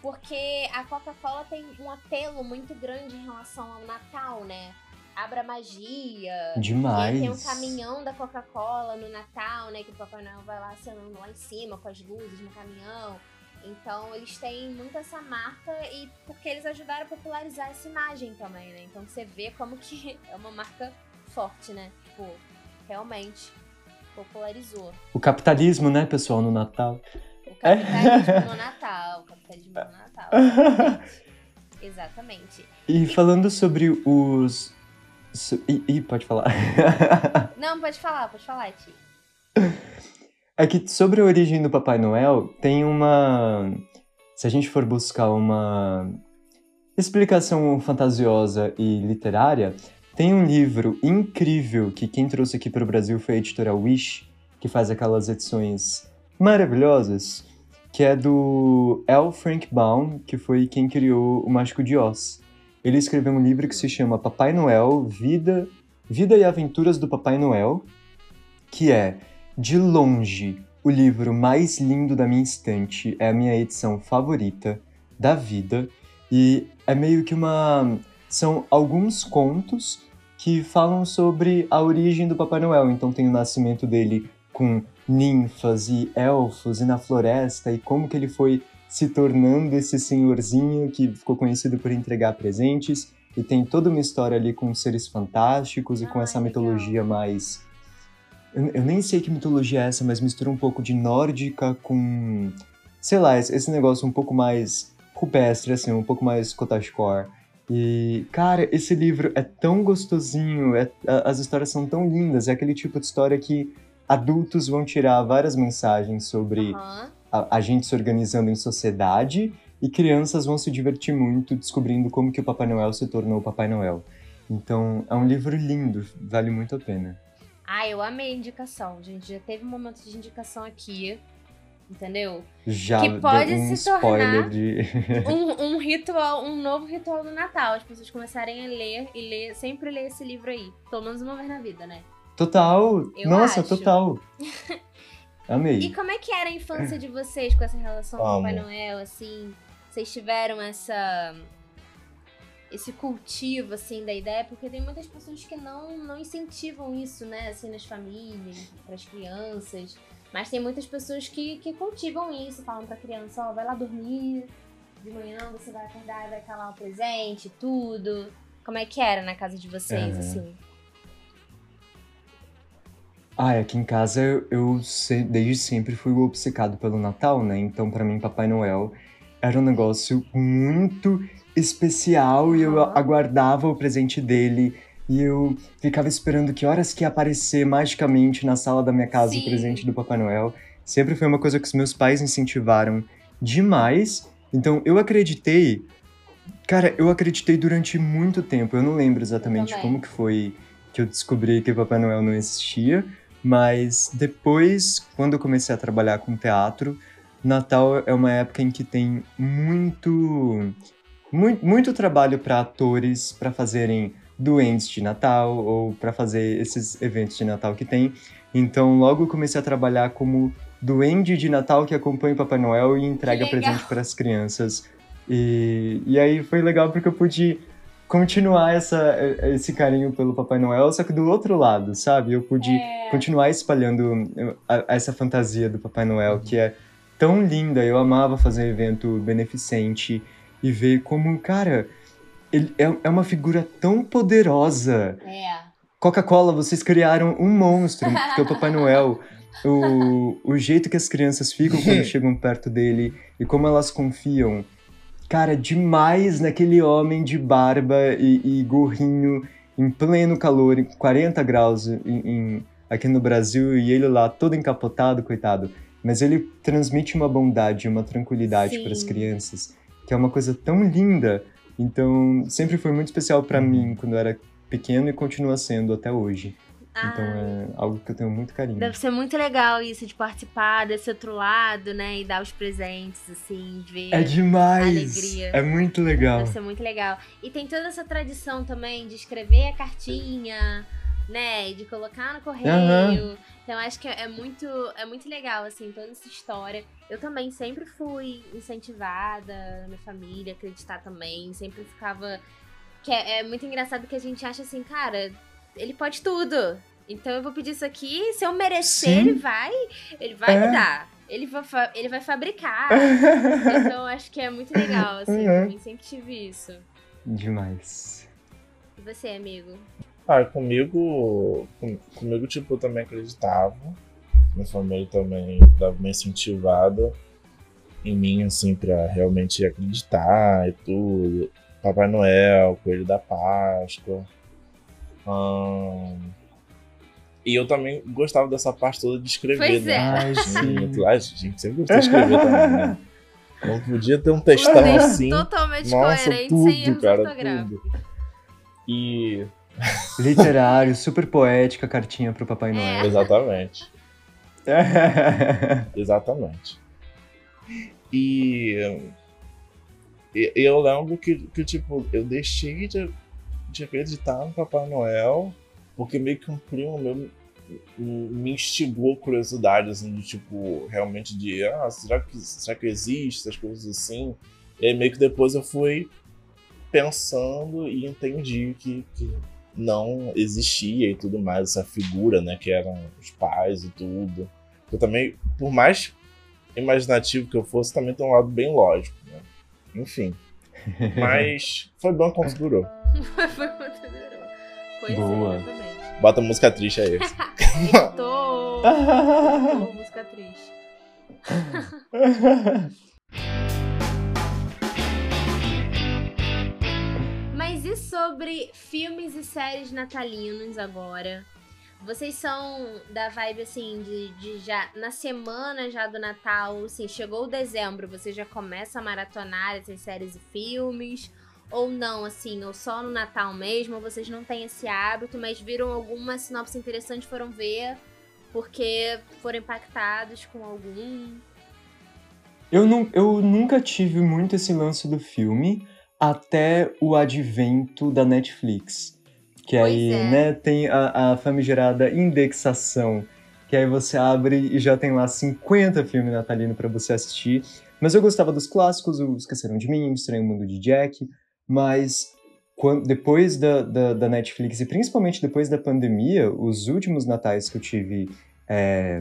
porque a Coca-Cola tem um apelo muito grande em relação ao Natal, né? Abra magia. E Demais. tem um caminhão da Coca-Cola no Natal, né? Que o Papai Noel vai lá acenando lá em cima com as luzes no caminhão. Então eles têm muito essa marca e porque eles ajudaram a popularizar essa imagem também, né? Então você vê como que [laughs] é uma marca forte, né? Tipo, realmente popularizou. O capitalismo, né, pessoal, no Natal. O capitalismo no Natal, o capitalismo no Natal. Exatamente. [laughs] Exatamente. E falando sobre os. ih, pode falar. Não, pode falar, pode falar, Ti. [laughs] É que sobre a origem do Papai Noel, tem uma. Se a gente for buscar uma explicação fantasiosa e literária, tem um livro incrível que quem trouxe aqui para o Brasil foi a editora Wish, que faz aquelas edições maravilhosas, que é do L. Frank Baum, que foi quem criou o Mágico de Oz. Ele escreveu um livro que se chama Papai Noel, Vida, Vida e Aventuras do Papai Noel, que é de longe, o livro mais lindo da minha estante é a minha edição favorita da vida e é meio que uma são alguns contos que falam sobre a origem do Papai Noel. Então tem o nascimento dele com ninfas e elfos e na floresta e como que ele foi se tornando esse senhorzinho que ficou conhecido por entregar presentes e tem toda uma história ali com seres fantásticos e com Ah, essa mitologia mais eu, nem sei que mitologia é essa, mas mistura um pouco de nórdica com. Sei lá, esse negócio um pouco mais rupestre, assim, um pouco mais cottagecore. E, cara, esse livro é tão gostosinho, é- as histórias são tão lindas, é aquele tipo de história que adultos vão tirar várias mensagens sobre Aham. a, a gente se organizando em sociedade e crianças vão se divertir muito descobrindo como que o Papai Noel se tornou o Papai Noel. Então, é um livro lindo, vale muito a pena. Ah, eu amei a indicação, gente. Já teve um momento de indicação aqui, entendeu? Já Que pode um se tornar- de. Um, [laughs] um ritual, um novo ritual do Natal. As pessoas começarem a ler e ler, sempre ler esse livro aí. Pelo menos uma vez na vida, né? Total! Eu Nossa, acho. total! [laughs] Amei. E como é que era a infância de vocês com essa relação com o Papai Amo. Noel, assim? Vocês tiveram essa esse cultivo assim da ideia, porque tem muitas pessoas que não não incentivam isso, né, assim nas famílias, para as crianças. Mas tem muitas pessoas que, que cultivam isso, falam pra criança, ó, vai lá dormir, de manhã você vai acordar e vai calar o presente, tudo. Como é que era na casa de vocês, Aham. assim? Ah, aqui em casa eu, desde sempre fui obcecado pelo Natal, né? Então, pra mim, Papai Noel era um negócio muito especial e eu aguardava o presente dele e eu ficava esperando que horas que ia aparecer magicamente na sala da minha casa Sim. o presente do Papai Noel. Sempre foi uma coisa que os meus pais incentivaram demais. Então, eu acreditei. Cara, eu acreditei durante muito tempo. Eu não lembro exatamente como que foi que eu descobri que Papai Noel não existia. Mas depois, quando eu comecei a trabalhar com teatro, Natal é uma época em que tem muito muito, muito trabalho para atores para fazerem duendes de Natal ou para fazer esses eventos de Natal que tem. Então, logo comecei a trabalhar como duende de Natal que acompanha o Papai Noel e entrega presente para as crianças. E, e aí foi legal porque eu pude continuar essa, esse carinho pelo Papai Noel, só que do outro lado, sabe? Eu pude É. continuar espalhando a- essa fantasia do Papai Noel, que é tão linda. Eu amava fazer evento beneficente e ver como, cara, ele é, é uma figura tão poderosa. É. Coca-Cola, vocês criaram um monstro, [laughs] que é o Papai Noel. O, o jeito que as crianças ficam quando [laughs] chegam perto dele e como elas confiam. Cara, demais naquele homem de barba e, e gorrinho em pleno calor, em 40 graus em- em- aqui no Brasil, e ele lá todo encapotado, coitado. Mas ele transmite uma bondade, uma tranquilidade para as crianças, que é uma coisa tão linda. Então, sempre foi muito especial para mim quando eu era pequeno e continua sendo até hoje. Então Ai, é algo que eu tenho muito carinho. Deve ser muito legal isso de participar desse outro lado, né? E dar os presentes, assim, ver. É demais! Alegria. É muito legal. Deve ser muito legal. E tem toda essa tradição também de escrever a cartinha, né? E de colocar no correio. Aham. Então acho que é muito, é muito legal, assim, toda essa história. Eu também sempre fui incentivada na minha família, acreditar também. Sempre ficava. Que é, é muito engraçado que a gente acha assim, cara, ele pode tudo. Então eu vou pedir isso aqui, se eu merecer, Sim. ele vai. Ele vai É. me dar. Ele vai, ele vai fabricar. [laughs] Então acho que é muito legal, assim. Uhum. Sempre tive isso. Demais. E você, amigo? Ah, comigo, com- comigo, tipo, eu também acreditava. Minha família também dava uma incentivada em mim, assim, pra realmente acreditar e tudo. Papai Noel, Coelho da Páscoa. Ahn, E eu também gostava dessa parte toda de escrever, Pois né? é. Ai, sim. Sim, Ai, gente, sempre gostei de escrever também, né? Não podia ter um textão assim. totalmente Nossa, coerente, sem tudo, erros cara, tudo. E. [laughs] Literário, super poética, cartinha pro Papai Noel. Exatamente. [laughs] Exatamente. E, e eu lembro que, que, tipo, eu deixei de, de acreditar no Papai Noel, porque meio que um primo meu me instigou curiosidade, assim, de tipo, realmente de, ah, será que, será que existe essas coisas assim? E aí meio que depois eu fui pensando e entendi que, que não existia e tudo mais, essa figura, né, que eram os pais e tudo. Eu também, por mais imaginativo que eu fosse, também tem um lado bem lógico, né? Enfim. [laughs] Mas foi bom quanto durou. Foi muito durou. Pois Boa. é, exatamente. Bota música triste aí. [laughs] Editor. [laughs] Editor, música triste. Sobre filmes e séries natalinos agora? Vocês são da vibe assim de, de já na semana já do Natal, assim, chegou o dezembro, você já começa a maratonar essas séries e filmes? Ou não, assim, ou só no Natal mesmo, vocês não têm esse hábito, mas viram alguma sinopse interessante foram ver porque foram impactados com algum. Eu, não, eu nunca tive muito esse lance do filme até o advento da Netflix. Que Pois aí, é. né, tem a, a famigerada indexação. Que aí você abre e já tem lá 50 filmes natalinos pra você assistir. Mas eu gostava dos clássicos, o Esqueceram de Mim, o Estranho Mundo de Jack. Mas quan- depois da, da, da Netflix, e principalmente depois da pandemia, os últimos natais que eu tive é,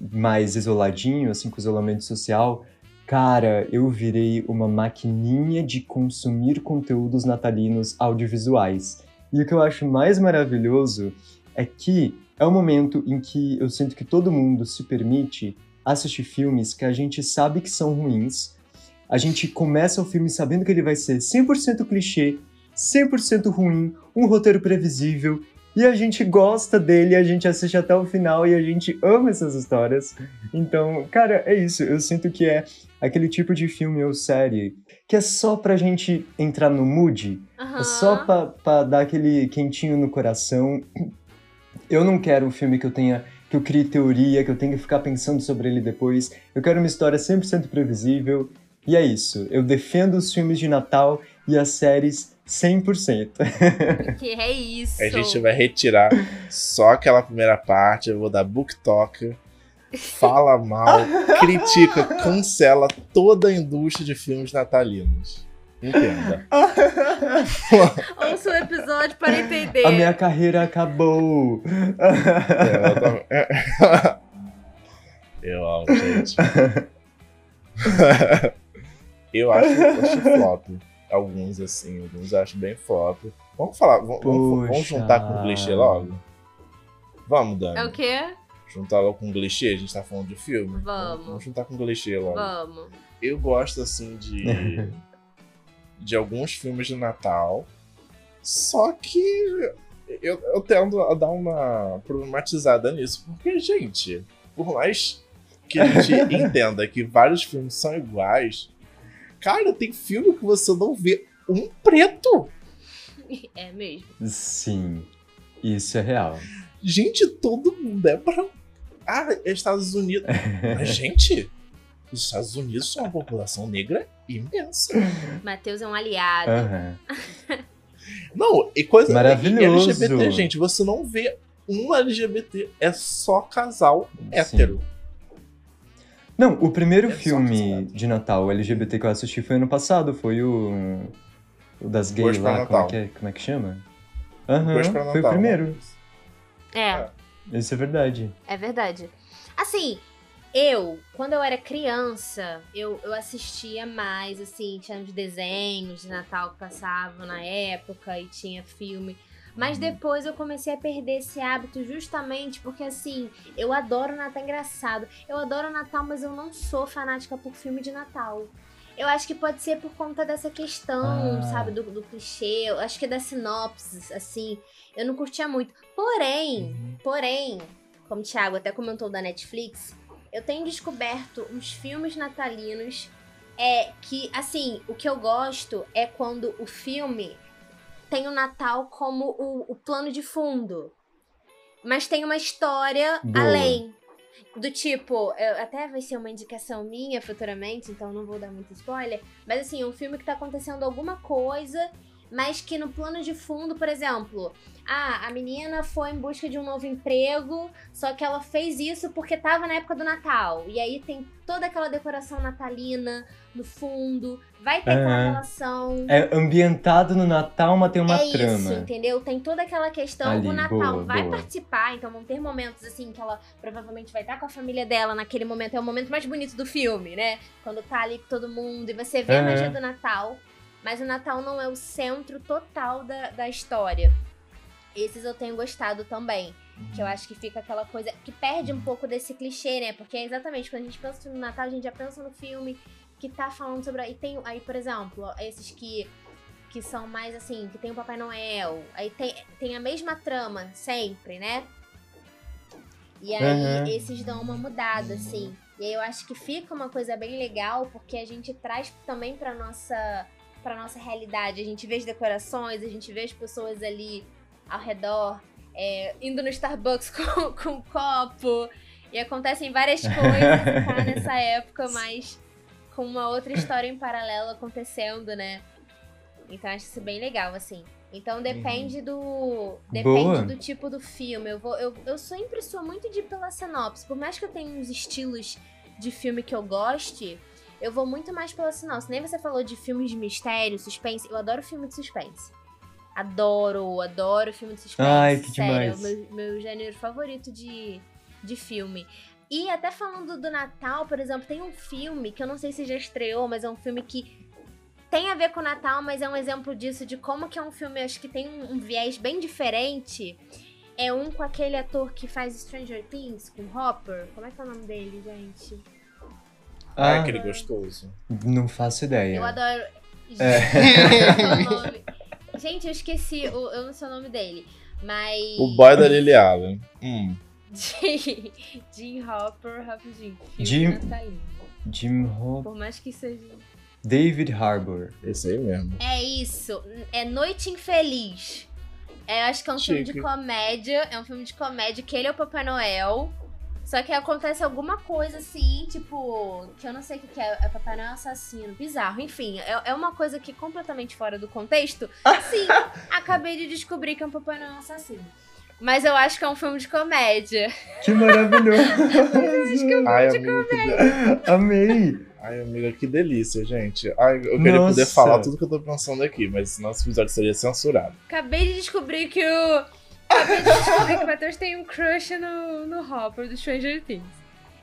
mais isoladinho, assim, com isolamento social, cara, eu virei uma maquininha de consumir conteúdos natalinos audiovisuais. E o que eu acho mais maravilhoso é que é o momento em que eu sinto que todo mundo se permite assistir filmes que a gente sabe que são ruins. A gente começa o filme sabendo que ele vai ser 100% clichê, 100% ruim, um roteiro previsível, e a gente gosta dele, a gente assiste até o final e a gente ama essas histórias. Então, cara, é isso. Eu sinto que é aquele tipo de filme ou série que é só pra gente entrar no mood, Aham. é só pra, pra dar aquele quentinho no coração. Eu não quero um filme que eu tenha. que eu crie teoria, que eu tenha que ficar pensando sobre ele depois. Eu quero uma história 100% previsível. E é isso. Eu defendo os filmes de Natal e as séries 100%. Que é isso. A gente vai retirar só aquela primeira parte. Eu vou dar booktalker. Fala mal, [laughs] critica, cancela toda a indústria de filmes natalinos. Entenda. [laughs] Ouça o episódio para entender. A minha carreira acabou. É, eu, [laughs] eu amo, gente. eu acho, eu acho flop. Alguns, assim, alguns eu acho bem flop. Vamos falar, vamos, vamos- vamos juntar com o clichê logo? Vamos, Dani. É o quê? Juntar logo com o clichê, a gente tá falando de filme. Vamos. Vamos juntar com o clichê logo. Vamos. Eu gosto, assim, de. [laughs] de alguns filmes de Natal. Só que. Eu, eu tendo a dar uma problematizada nisso. Porque, gente, por mais que a gente [laughs] entenda que vários filmes são iguais, cara, tem filme que você não vê um preto. É mesmo. Sim, isso é real. Gente, todo mundo é branco. Ah, é Estados Unidos. [laughs] Mas, gente, os Estados Unidos são uma população negra imensa. Matheus é um aliado. Aham. Não, e coisa Maravilhoso. e LGBT, gente, você não vê um LGBT, é só casal hétero. Não, o primeiro É filme cancelado. de Natal LGBT que eu assisti foi ano passado, foi o. O das gays lá, como é, que é, como é que chama? Aham, pra foi o primeiro. É. Isso é verdade. É verdade. Assim, eu, quando eu era criança, eu, eu assistia mais, assim, tinha uns desenhos de Natal que passavam na época e tinha filme. Mas Uhum. depois eu comecei a perder esse hábito justamente porque, assim, eu adoro Natal engraçado. Eu adoro Natal, mas eu não sou fanática por filme de Natal. Eu acho que pode ser por conta dessa questão, Ah. sabe, do, do clichê. Eu acho que da sinopse, assim, eu não curtia muito. Porém, Uhum. Porém, como o Thiago até comentou da Netflix, eu tenho descoberto uns filmes natalinos é que, assim, o que eu gosto é quando o filme tem o Natal como o, o plano de fundo. Mas tem uma história Boa. além. Do tipo, até vai ser uma indicação minha futuramente, então não vou dar muito spoiler. Mas assim, um filme que tá acontecendo alguma coisa, mas que no plano de fundo, por exemplo, ah, a menina foi em busca de um novo emprego, só que ela fez isso porque tava na época do Natal. E aí tem toda aquela decoração natalina no fundo, vai ter aquela Aham. relação. É ambientado no Natal, mas tem uma É trama. isso, entendeu? Tem toda aquela questão. Ali, o Natal boa, vai boa. participar, então vão ter momentos assim que ela provavelmente vai estar com a família dela naquele momento. É o momento mais bonito do filme, né? Quando tá ali com todo mundo e você vê a Aham. magia do Natal. Mas o Natal não é o centro total da, da história. Esses eu tenho gostado também. Que eu acho que fica aquela coisa que perde um pouco desse clichê, né? Porque é exatamente quando a gente pensa no Natal, a gente já pensa no filme que tá falando sobre. E tem aí, por exemplo, esses que que são mais assim, que tem o Papai Noel. Aí tem, tem a mesma trama sempre, né? E aí Aham. esses dão uma mudada, assim. E aí eu acho que fica uma coisa bem legal, porque a gente traz também pra nossa, pra nossa realidade. A gente vê as decorações, a gente vê as pessoas ali ao redor, é, indo no Starbucks [laughs] com, com um copo. E acontecem várias [laughs] coisas, tá nessa época, mas com uma outra história em paralelo acontecendo, né? Então acho isso bem legal, assim. Então depende do. Depende Boa. do tipo do filme. Eu, vou, eu, eu sempre sou muito de ir pela sinopse. Por mais que eu tenha uns estilos de filme que eu goste, eu vou muito mais pela sinopse. Nem você falou de filmes de mistério, suspense. Eu adoro filme de suspense. Adoro, adoro filme de suspense. Ai, que Sério, é o demais. meu, meu gênero favorito de, de filme. E até falando do Natal, por exemplo, tem um filme que eu não sei se já estreou, mas é um filme que tem a ver com o Natal, mas é um exemplo disso, de como que é um filme, acho que tem um, um viés bem diferente. É um com aquele ator que faz Stranger Things, com Hopper. Como é que é o nome dele, gente? Ah, Ah, aquele gostoso. não faço ideia. Eu adoro. É. [laughs] [laughs] Gente, eu esqueci, o- eu não sei o nome dele. Mas. O boy da Lily Allen. Hum. Jim, Jim Hopper, rapidinho. Jim- natalino. Jim Hop... Por mais que seja. David Harbour. Esse aí mesmo. É isso. É Noite Infeliz. É, acho que é um filme de Chique. comédia. É um filme de comédia que ele é o Papai Noel. Só que acontece alguma coisa assim, tipo, que eu não sei o que, que é. É Papai Noel assassino. Bizarro. Enfim, é, é uma coisa que completamente fora do contexto. [laughs] Sim, acabei de descobrir que é um Papai Noel assassino. Mas eu acho que é um filme de comédia. Que maravilhoso! [laughs] Ai, amiga, que de... Amei! Ai, amiga, que delícia, gente. Ai, eu queria Nossa. poder falar tudo que eu tô pensando aqui, mas nosso episódio seria censurado. Acabei de descobrir que o. Acabei de descobrir que o Matheus tem um crush no, no Hopper do Stranger Things.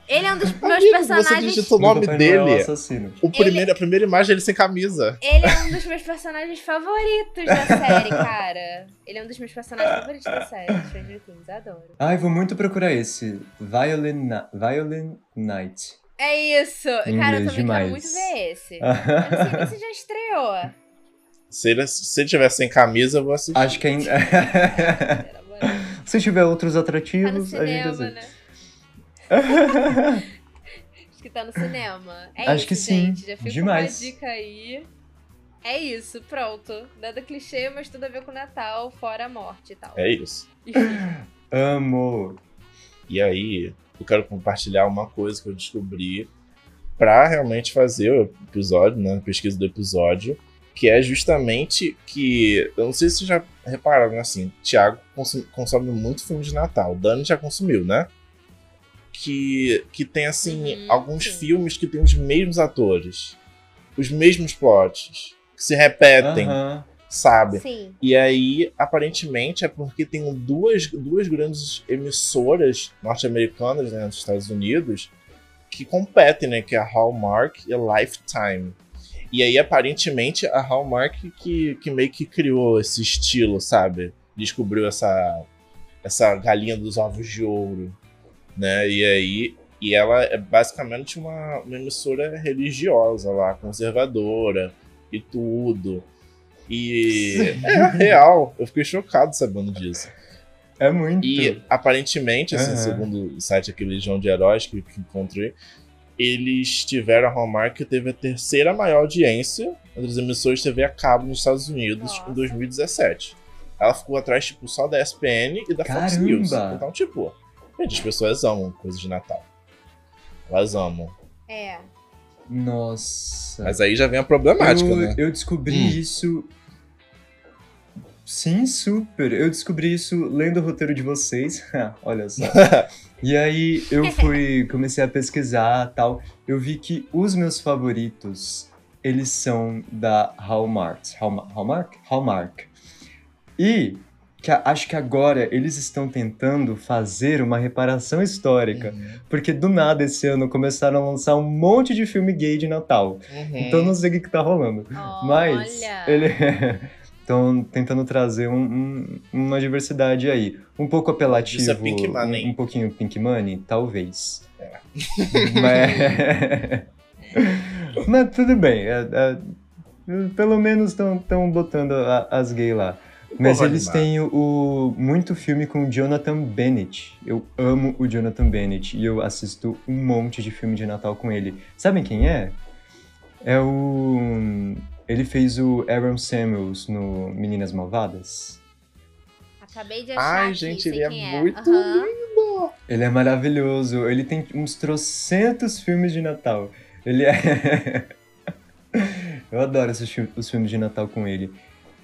Ele é um dos meus Amigo, você personagens. digitou o nome é dele. assassino. O primeiro, A primeira imagem é ele sem camisa. Ele é um dos meus personagens favoritos da série, [laughs] cara. Ele é um dos meus personagens favoritos da série, Stranger Things. Adoro. Ai, vou muito procurar esse. Violin, Na- Violin Night. É isso. Cara, eu Inglês também demais. quero muito ver esse. Eu não sei nem se [laughs] já estreou. Se ele, se ele tiver sem camisa, eu vou assistir. Acho que ainda. [laughs] Se tiver outros Tá no atrativos, a gente cinema, assiste. né? [laughs] Acho que tá no cinema. É Acho isso, que sim. gente. Já fica Demais. uma dica aí. É isso, pronto. Nada clichê, mas tudo a ver com Natal, fora a morte e tal. É isso. [gasps] Amo. E aí, eu quero compartilhar uma coisa que eu descobri pra realmente fazer o episódio, né? Pesquisa do episódio, que é justamente que. Eu não sei se vocês já repararam? Assim, Thiago consome, consome muito filme de Natal. Dani já consumiu, né? Que, que tem, assim, Uhum, alguns sim. filmes que tem os mesmos atores, os mesmos plots, que se repetem, Aham. sabe? Sim. E aí, aparentemente, é porque tem duas, duas grandes emissoras norte-americanas né, nos Estados Unidos que competem, né? Que é a Hallmark e a Lifetime. E aí, aparentemente, a Hallmark que, que meio que criou esse estilo, sabe? Descobriu essa, essa galinha dos ovos de ouro, né? E aí... E ela é basicamente uma, uma emissora religiosa lá, conservadora e tudo. E é real, eu fiquei chocado sabendo disso. É muito. E aparentemente, assim, Aham. segundo o site aqui Legião de Heróis que, que encontrei, eles tiveram a Hallmark que teve a terceira maior audiência entre as emissoras de TV a cabo nos Estados Unidos Nossa. em 2017. Ela ficou atrás, tipo, só da ESPN e da Fox Caramba! News. Então, tipo, gente, as pessoas amam coisas de Natal. Elas amam. É. Nossa. Mas aí já vem a problemática, eu, né? eu descobri Hum. isso. Sim, super. Eu descobri isso lendo o roteiro de vocês. [laughs] Olha só. [laughs] E aí eu fui, comecei a pesquisar tal. Eu vi que os meus favoritos, eles são da Hallmark. Hallmark? Hallmark? Hallmark. E que acho que agora eles estão tentando fazer uma reparação histórica. Uhum. Porque do nada esse ano começaram a lançar um monte de filme gay de Natal. Uhum. Então não sei o que, que tá rolando. Mas Olha. ele [laughs] estão tentando trazer um- um- uma diversidade aí. Um pouco apelativo. Isso é Pink Money. Um, um pouquinho Pink Money, talvez. [laughs] Mas... [laughs] Mas tudo bem. é- é- pelo menos estão botando a- as gays lá. Mas eles animado. têm o, o- muito filme com o Jonathan Bennett. Eu amo o Jonathan Bennett e eu assisto um monte de filme de Natal com ele. Sabem quem é? É o. Ele fez o Aaron Samuels no Meninas Malvadas. Acabei de achar Ai, gente, ele é quem muito Aham. Ele é maravilhoso. Ele tem uns trocentos filmes de Natal. Ele é. [laughs] eu adoro assistir os filmes de Natal com ele.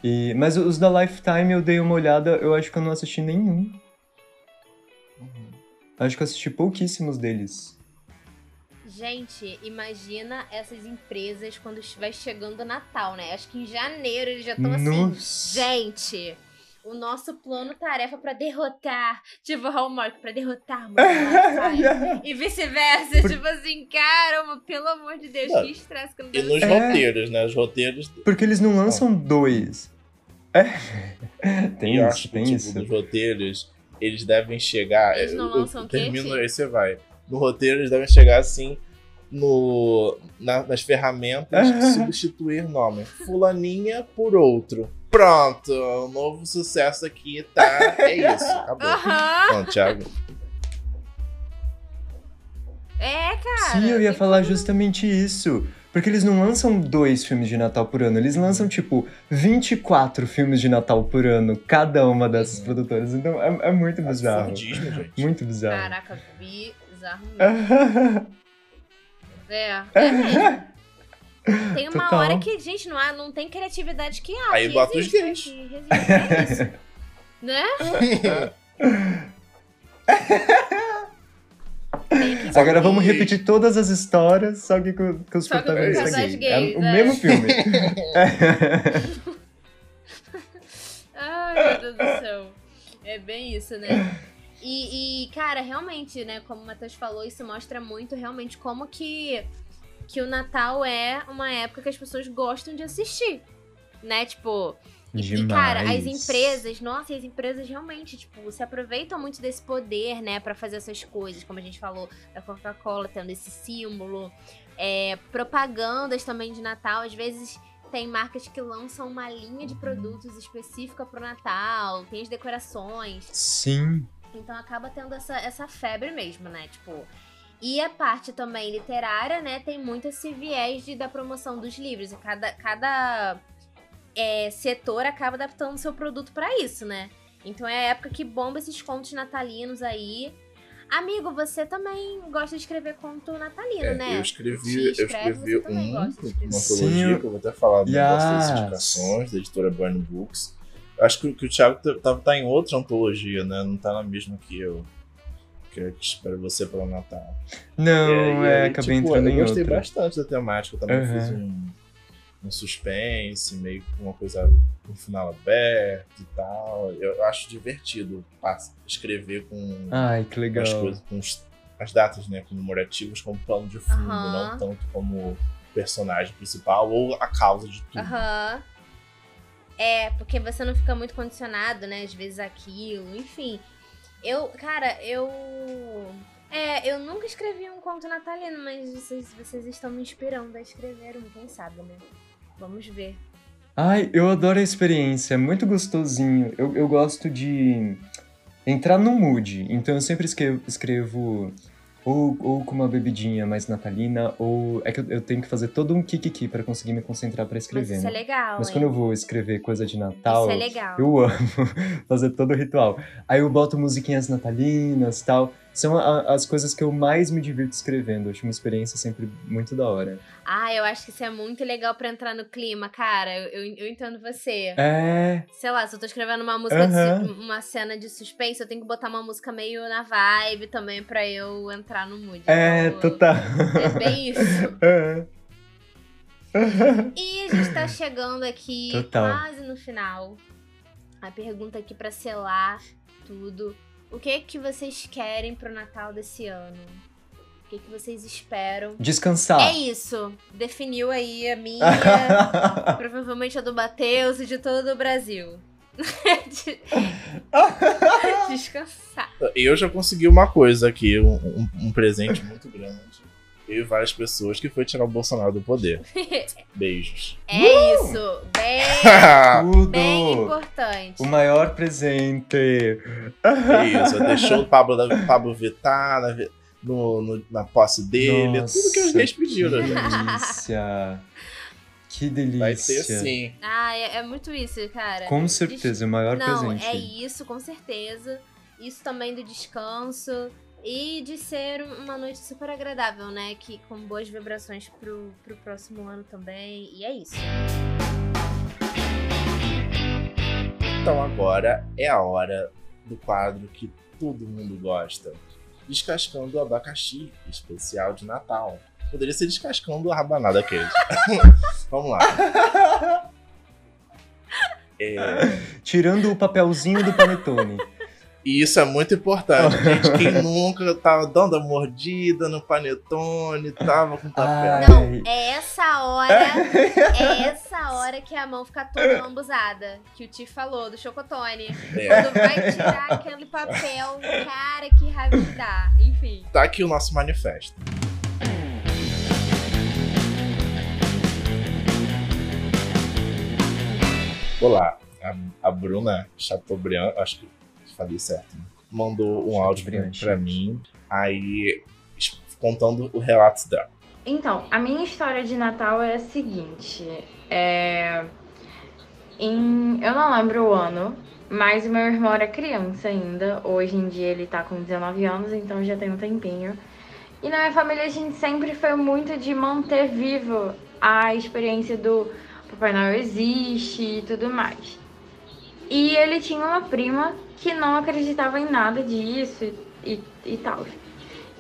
E... Mas os da Lifetime eu dei uma olhada, eu acho que eu não assisti nenhum. Acho que eu assisti pouquíssimos deles. Gente, imagina essas empresas quando vai chegando o Natal, né? Acho que em janeiro eles já estão assim. Gente, o nosso plano tarefa pra derrotar, tipo Hallmark, pra derrotar [laughs] [laughs] E vice-versa, tipo assim, caramba, pelo amor de Deus, Não. que estresse que não E nos. É. roteiros, né? Os roteiros. Porque eles não lançam dois. É. [laughs] Tem eu isso, acho que, tem tipo, isso. nos roteiros, eles devem chegar. Eles não eu- eu termino, aí você vai. No roteiro, eles devem chegar assim. No, na- nas ferramentas [laughs] substituir nome. Fulaninha por outro. Pronto, o novo sucesso aqui tá. É isso, [laughs] acabou. Aham, Pronto, Thiago. é, cara. Sim, eu ia falar justamente isso. Porque eles não lançam dois filmes de Natal por ano, eles lançam, tipo, 24 filmes de Natal por ano, cada uma dessas Uhum. produtoras. Então é, é muito bizarro. Fudismo, gente. Muito bizarro. Caraca, bizarro mesmo. [laughs] É, é mesmo. Tem uma Total. hora que, gente, não, há, não tem criatividade que há. Aí que bota os gays. que resiste isso. Né? [laughs] [laughs] Que Agora ser. vamos repetir todas as histórias, só que com, com os Só que protagonistas casais gays. É gays, o é. mesmo filme. [laughs] Ai, meu Deus do céu. É bem isso, né? E, e, cara, realmente, né, como o Matheus falou, isso mostra muito realmente como que, que o Natal é uma época que as pessoas gostam de assistir. Né? Tipo, e, e, cara, as empresas, nossa, as empresas realmente, tipo, se aproveitam muito desse poder, né, Pra fazer essas coisas, como a gente falou da Coca-Cola tendo esse símbolo, é, propagandas também de Natal, às vezes tem marcas que lançam uma linha de produtos específica pro Natal, tem as decorações, Sim. então acaba tendo essa, essa febre mesmo, né, tipo... E a parte também literária, né, tem muito esse viés de, da promoção dos livros. E Cada, cada é, setor acaba adaptando seu produto pra isso, né? Então é a época que bomba esses contos natalinos aí. Amigo, você também gosta de escrever conto natalino, É, né? eu escrevi, Te eu escreve, escrevi um, uma antologia eu- que eu vou até falar do negócio das indicações, da editora Burn Books. Eu acho que, que o Thiago tá, tá, tá em outra antologia, né? Não tá na mesma que eu. Que eu espero você pelo Natal. Não, é, aí, acabei tipo, entrando eu em gostei outra. bastante da temática. Eu também Aham. fiz um, um suspense, meio com uma coisa com um final aberto e tal. Eu, eu acho divertido escrever com Ai, que legal. as coisas, com os- as datas né, comemorativas como plano de fundo, Aham. não tanto como personagem principal ou a causa de tudo. Aham. É, porque você não fica muito condicionado, né? Às vezes aquilo, enfim. Eu, cara, eu. É, eu nunca escrevi um conto natalino, mas vocês, vocês estão me inspirando a escrever um, quem sabe, né? Vamos ver. Ai, eu adoro a experiência, é muito gostosinho. Eu, eu gosto de entrar no mood, então eu sempre escrevo, escrevo ou, ou com uma bebidinha mais natalina, ou é que eu, eu tenho que fazer todo um kikiki pra conseguir me concentrar pra Mas escrever. isso é né? legal, Mas hein? quando eu vou escrever coisa de Natal, Isso é legal. eu amo [laughs] fazer todo o ritual. Aí eu boto musiquinhas natalinas e tal. São a- as coisas que eu mais me divirto escrevendo. Acho uma experiência sempre muito da hora. Ah, eu acho que isso é muito legal pra entrar no clima, cara. Eu, eu, eu entendo você. É. Sei lá, se eu tô escrevendo uma música, de Aham. su- uma cena de suspense, eu tenho que botar uma música meio na vibe também pra eu entrar no mood. É, Então, total. É bem [laughs] isso. É. E a gente tá chegando aqui Total. quase no final. A pergunta aqui pra selar tudo. O que que vocês querem pro Natal desse ano? O que que vocês esperam? Descansar. É isso. Definiu aí a minha, [laughs] provavelmente a do Bateus e de todo o Brasil. De- [laughs] Descansar. Eu já consegui uma coisa aqui, um, um- um presente muito grande. Eu e várias pessoas que foi tirar o Bolsonaro do poder. [laughs] Beijos. É isso. Bem, [laughs] Tudo! bem importante. O maior presente. [laughs] Isso, deixou o Pablo, da- Pablo Vittar na, no- no- na posse dele, tudo que os gays pediram, que delícia. Que delícia. Vai ter sim. Ah, é, é muito isso, cara. Com Des- certeza, o maior Não, presente. é isso, com certeza. Isso também do descanso e de ser um- uma noite super agradável, né? Que com boas vibrações pro, pro próximo ano também. E é isso. Então agora é a hora do quadro que todo mundo gosta. Descascando o abacaxi, especial de Natal. Poderia ser descascando a rabanada queijo. [laughs] Vamos lá. [laughs] É, Tirando o papelzinho do panetone. E isso é muito importante, gente. Quem [laughs] nunca tava dando a mordida no panetone, tava com papel. Ai. Não, é essa hora. É essa hora que a mão fica toda lambuzada. Que o Ti falou, do chocotone. É. Quando vai tirar aquele papel, cara, que raiva dá. Enfim. Tá aqui o nosso manifesto. Olá, a, a Bruna Chateaubriand, acho que falei certo, né? mandou um áudio pra, Chateaubriand, pra mim, aí contando o relato dela. Então, a minha história de Natal é a seguinte. É... Em... Eu não lembro o ano, mas o meu irmão era criança ainda. Hoje em dia ele tá com 19 anos, então já tem um tempinho. E na minha família a gente sempre foi muito de manter vivo a experiência do Papai Noel existe e tudo mais. E ele tinha uma prima que não acreditava em nada disso e, e, tal.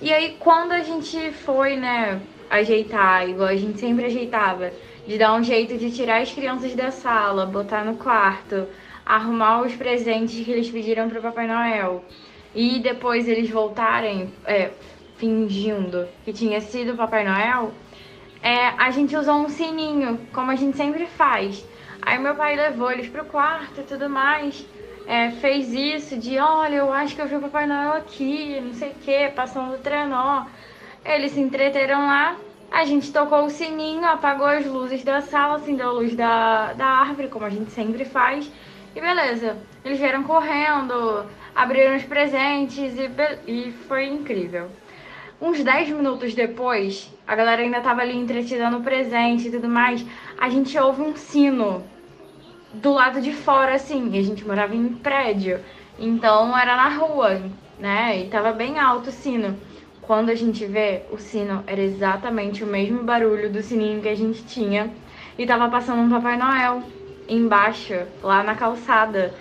E aí, quando a gente foi, né, ajeitar, igual a gente sempre ajeitava, de dar um jeito de tirar as crianças da sala, botar no quarto, arrumar os presentes que eles pediram para Papai Noel e depois eles voltarem é, fingindo que tinha sido Papai Noel, é, a gente usou um sininho, como a gente sempre faz. Aí meu pai levou eles pro quarto e tudo mais. É, fez isso de olha, eu acho que eu vi o Papai Noel aqui, não sei o que, passando o trenó. Eles se entreteram lá, a gente tocou o sininho, apagou as luzes da sala, acendeu a luz da, da árvore, como a gente sempre faz. E beleza, eles vieram correndo, abriram os presentes e, e foi incrível. Uns 10 minutos depois, a galera ainda tava ali entretida no presente e tudo mais. A gente ouve um sino do lado de fora, assim. E a gente morava em prédio. Então era na rua, né? E tava bem alto o sino. Quando a gente vê, o sino era exatamente o mesmo barulho do sininho que a gente tinha. E tava passando um Papai Noel embaixo, lá na calçada.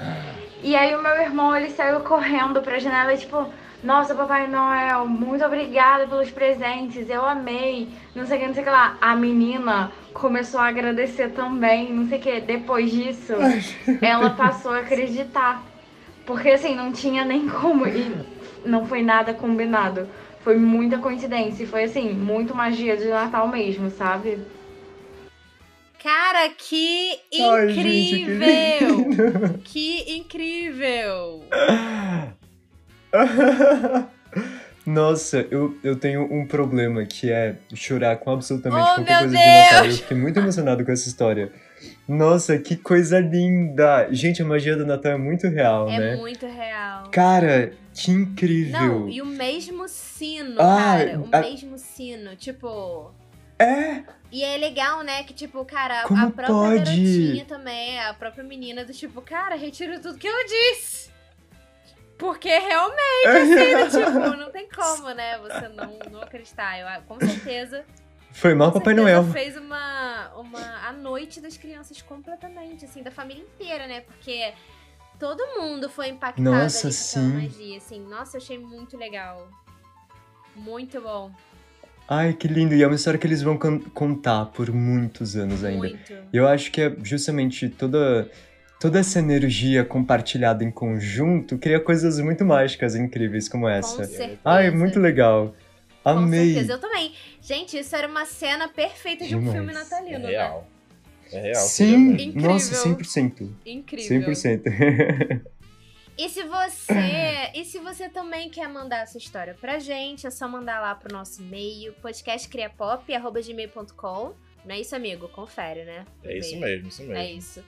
E aí o meu irmão, ele saiu correndo pra janela, tipo, nossa, Papai Noel, muito obrigada pelos presentes, eu amei, não sei o que, não sei o que lá. A menina começou a agradecer também, não sei o que. Depois disso, [laughs] ela passou a acreditar. Porque assim, não tinha nem como. E não foi nada combinado. Foi muita coincidência. E foi assim, muito magia de Natal mesmo, sabe? Cara, que Ai, gente, que incrível! que incrível! [laughs] [laughs] Nossa, eu, eu tenho um problema que é chorar com absolutamente Oh, qualquer coisa de Natal. Deus! Eu fiquei muito emocionado com essa história. Nossa, que coisa linda! Gente, a magia do Natal é muito real, É né? muito real. Cara, que incrível! Não, e o mesmo sino, Ah, cara. O a- mesmo sino. Tipo. É! E é legal, né? Que, tipo, cara, a- Como a própria pode? garotinha também, a própria menina do tipo, cara, retiro tudo que eu disse. Porque realmente, assim, do [laughs] tipo, não tem como, né? Você não, não acreditar. Eu, com certeza. Foi mal Papai Noel. fez uma, uma. A noite das crianças completamente, assim, da família inteira, né? Porque todo mundo foi impactado Nossa, ali sim. magia, assim. Nossa, eu achei muito legal. Muito bom. Ai, que lindo! E é uma história que eles vão con- contar por muitos anos ainda. Muito. Eu acho que é justamente toda, toda essa energia compartilhada em conjunto cria coisas muito mágicas e incríveis como Com essa. certeza. Ai, muito legal. Com Amei. certeza, eu também. Gente, isso era uma cena perfeita de um Demais. filme É natalino, né? real. É real. Sim. Incrível. nossa, 100%. Incrível. 100%. E se você, [laughs] e se você também quer mandar essa história pra gente, é só mandar lá pro nosso e-mail, podcastcriapop@gmail.com. Não é isso, amigo? Confere, né? É isso mesmo, isso mesmo. É isso.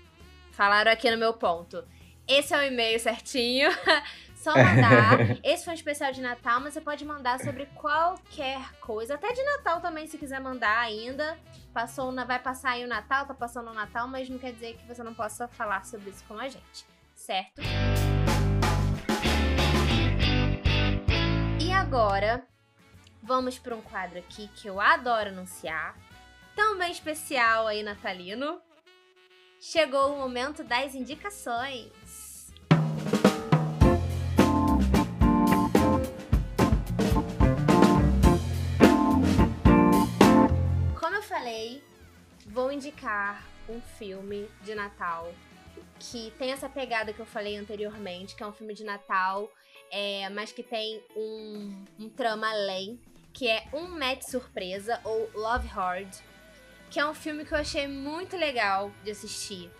Falaram aqui no meu ponto. Esse é o e-mail certinho. [laughs] Só mandar. [laughs] Esse foi um especial de Natal, mas você pode mandar sobre qualquer coisa. Até de Natal também, se quiser mandar ainda. Passou, vai passar aí o Natal, tá passando o Natal, mas não quer dizer que você não possa falar sobre isso com a gente. Certo? E agora, vamos para um quadro aqui que eu adoro anunciar. Também especial aí, natalino. Chegou o momento das indicações. Como eu falei, vou indicar um filme de Natal que tem essa pegada que eu falei anteriormente, que é um filme de Natal, é, mas que tem um, um trama além, que é Um Match Surpresa, ou Love Hard, que é um filme que eu achei muito legal de assistir.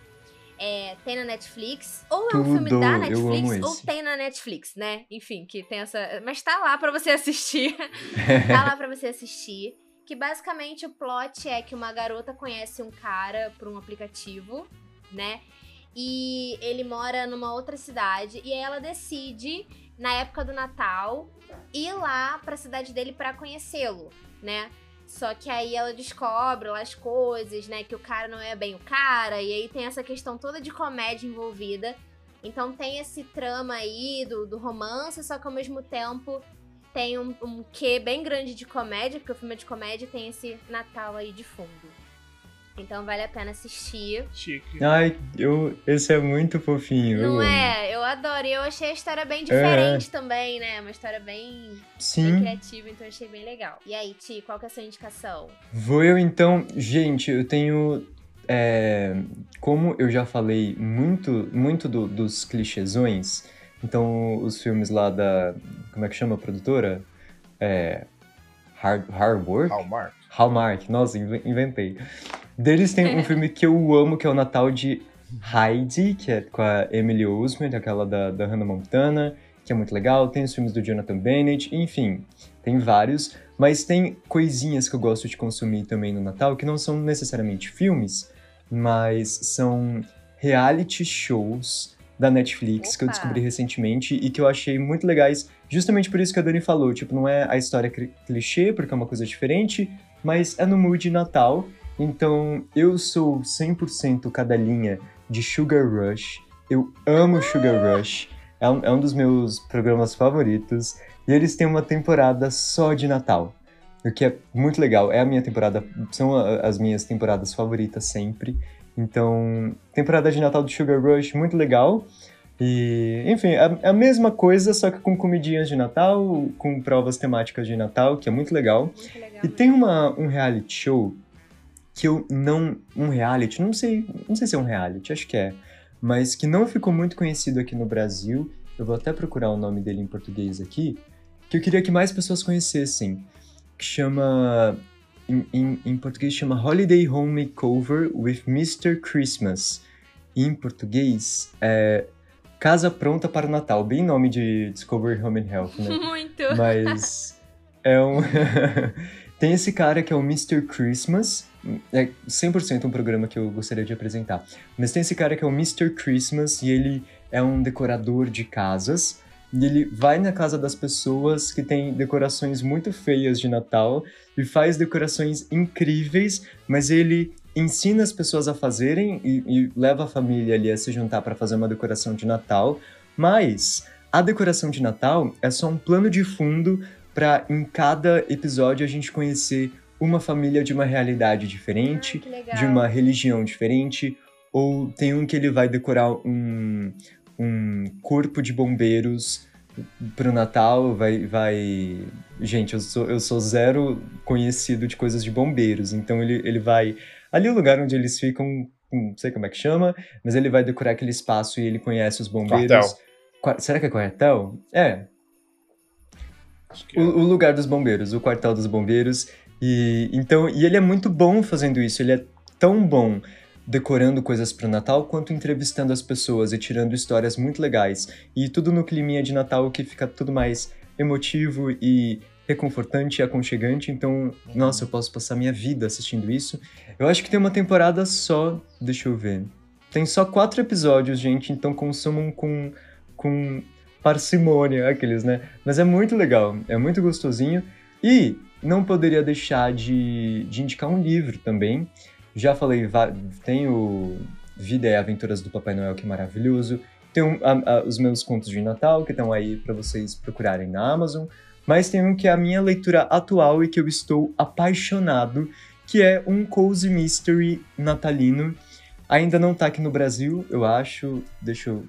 É, tem na Netflix, ou é um filme da Netflix, ou tem na Netflix, né? Enfim, que tem essa. Mas tá lá pra você [laughs] assistir. [laughs] tá lá pra você assistir. Que basicamente o plot é que uma garota conhece um cara por um aplicativo, né? E ele mora numa outra cidade. E aí ela decide, na época do Natal, ir lá pra cidade dele pra conhecê-lo, né? Só que aí ela descobre lá as coisas, né? Que o cara não é bem o cara. E aí tem essa questão toda de comédia envolvida. Então tem esse trama aí do, do romance, só que ao mesmo tempo tem um, um quê bem grande de comédia, porque o filme é de comédia tem esse Natal aí de fundo. Então vale a pena assistir. Chique. Ai, eu, esse é muito fofinho. eu Não amo. é? Eu adoro. E eu achei a história bem diferente também, né? Uma história bem, bem Sim. criativa, então eu achei bem legal. E aí, Ti, qual que é a sua indicação? Vou eu então. Gente, eu tenho. é, como eu já falei muito, muito do- dos clichêsões, então os filmes lá da. Como é que chama a produtora? É. Hard, Hard Work? Hallmark. Hallmark, nossa, inve- inventei. Deles tem um filme que eu amo, que é o Natal de Heidi, que é com a Emily Osment, aquela da, da Hannah Montana, que é muito legal. Tem os filmes do Jonathan Bennett, enfim, tem vários. Mas tem coisinhas que eu gosto de consumir também no Natal, que não são necessariamente filmes, mas são reality shows da Netflix que eu Opa! descobri recentemente e que eu achei muito legais, justamente por isso que a Dani falou. Tipo, não é a história clichê, porque é uma coisa diferente, mas é no mood de Natal. Então, eu sou 100% cadelinha de Sugar Rush. Eu amo Sugar Rush. É um, é um dos meus programas favoritos. E eles têm uma temporada só de Natal. O que é muito legal. É a minha temporada. São as minhas temporadas favoritas sempre. Então, temporada de Natal do Sugar Rush, muito legal. E, enfim, é é a mesma coisa, só que com comidinhas de Natal, com provas temáticas de Natal, que é muito legal. Muito legal. E tem uma, um reality show que eu não. Um reality, não sei, não sei se é um reality, acho que é. Mas que não ficou muito conhecido aqui no Brasil. Eu vou até procurar o nome dele em português aqui. Que eu queria que mais pessoas conhecessem. Que chama. Em, em, em português chama Holiday Home Makeover with Mr. Christmas. E em português é Casa Pronta para o Natal. Bem nome de Discovery Home and Health, né? [laughs] Muito. Mas é um. [laughs] Tem esse cara que é o Mr. Christmas. É 100% um programa que eu gostaria de apresentar. Mas tem esse cara que é o Mr. Christmas e ele é um decorador de casas. E ele vai na casa das pessoas que tem decorações muito feias de Natal e faz decorações incríveis, mas ele ensina as pessoas a fazerem e, e leva a família ali a se juntar para fazer uma decoração de Natal. Mas a decoração de Natal é só um plano de fundo para em cada episódio a gente conhecer uma família de uma realidade diferente, Ah, de uma religião diferente, ou tem um que ele vai decorar um, um corpo de bombeiros pro Natal, vai, vai... Gente, eu sou, eu sou zero conhecido de coisas de bombeiros, então ele, ele vai... Ali é o lugar onde eles ficam, não sei como é que chama, mas ele vai decorar aquele espaço e ele conhece os bombeiros. Quartel. Qua- Será que é quartel? É, o, é. o lugar dos bombeiros, o quartel dos bombeiros. E então, e ele é muito bom fazendo isso. Ele é tão bom decorando coisas para o Natal quanto entrevistando as pessoas e tirando histórias muito legais. E tudo no climinha de Natal que fica tudo mais emotivo e reconfortante e aconchegante. Então, nossa, eu posso passar minha vida assistindo isso. Eu acho que tem uma temporada só, deixa eu ver. Tem só quatro episódios, gente, então consumam com, com parcimônia, aqueles, né? Mas é muito legal, é muito gostosinho. E não poderia deixar de, de indicar um livro também. Já falei, tem o Vida e Aventuras do Papai Noel, que é maravilhoso. Tem um- a- a- os meus contos de Natal, que estão aí para vocês procurarem na Amazon. Mas tem um que é a minha leitura atual e que eu estou apaixonado, que é um cozy mystery natalino. Ainda não tá aqui no Brasil, eu acho. Deixa eu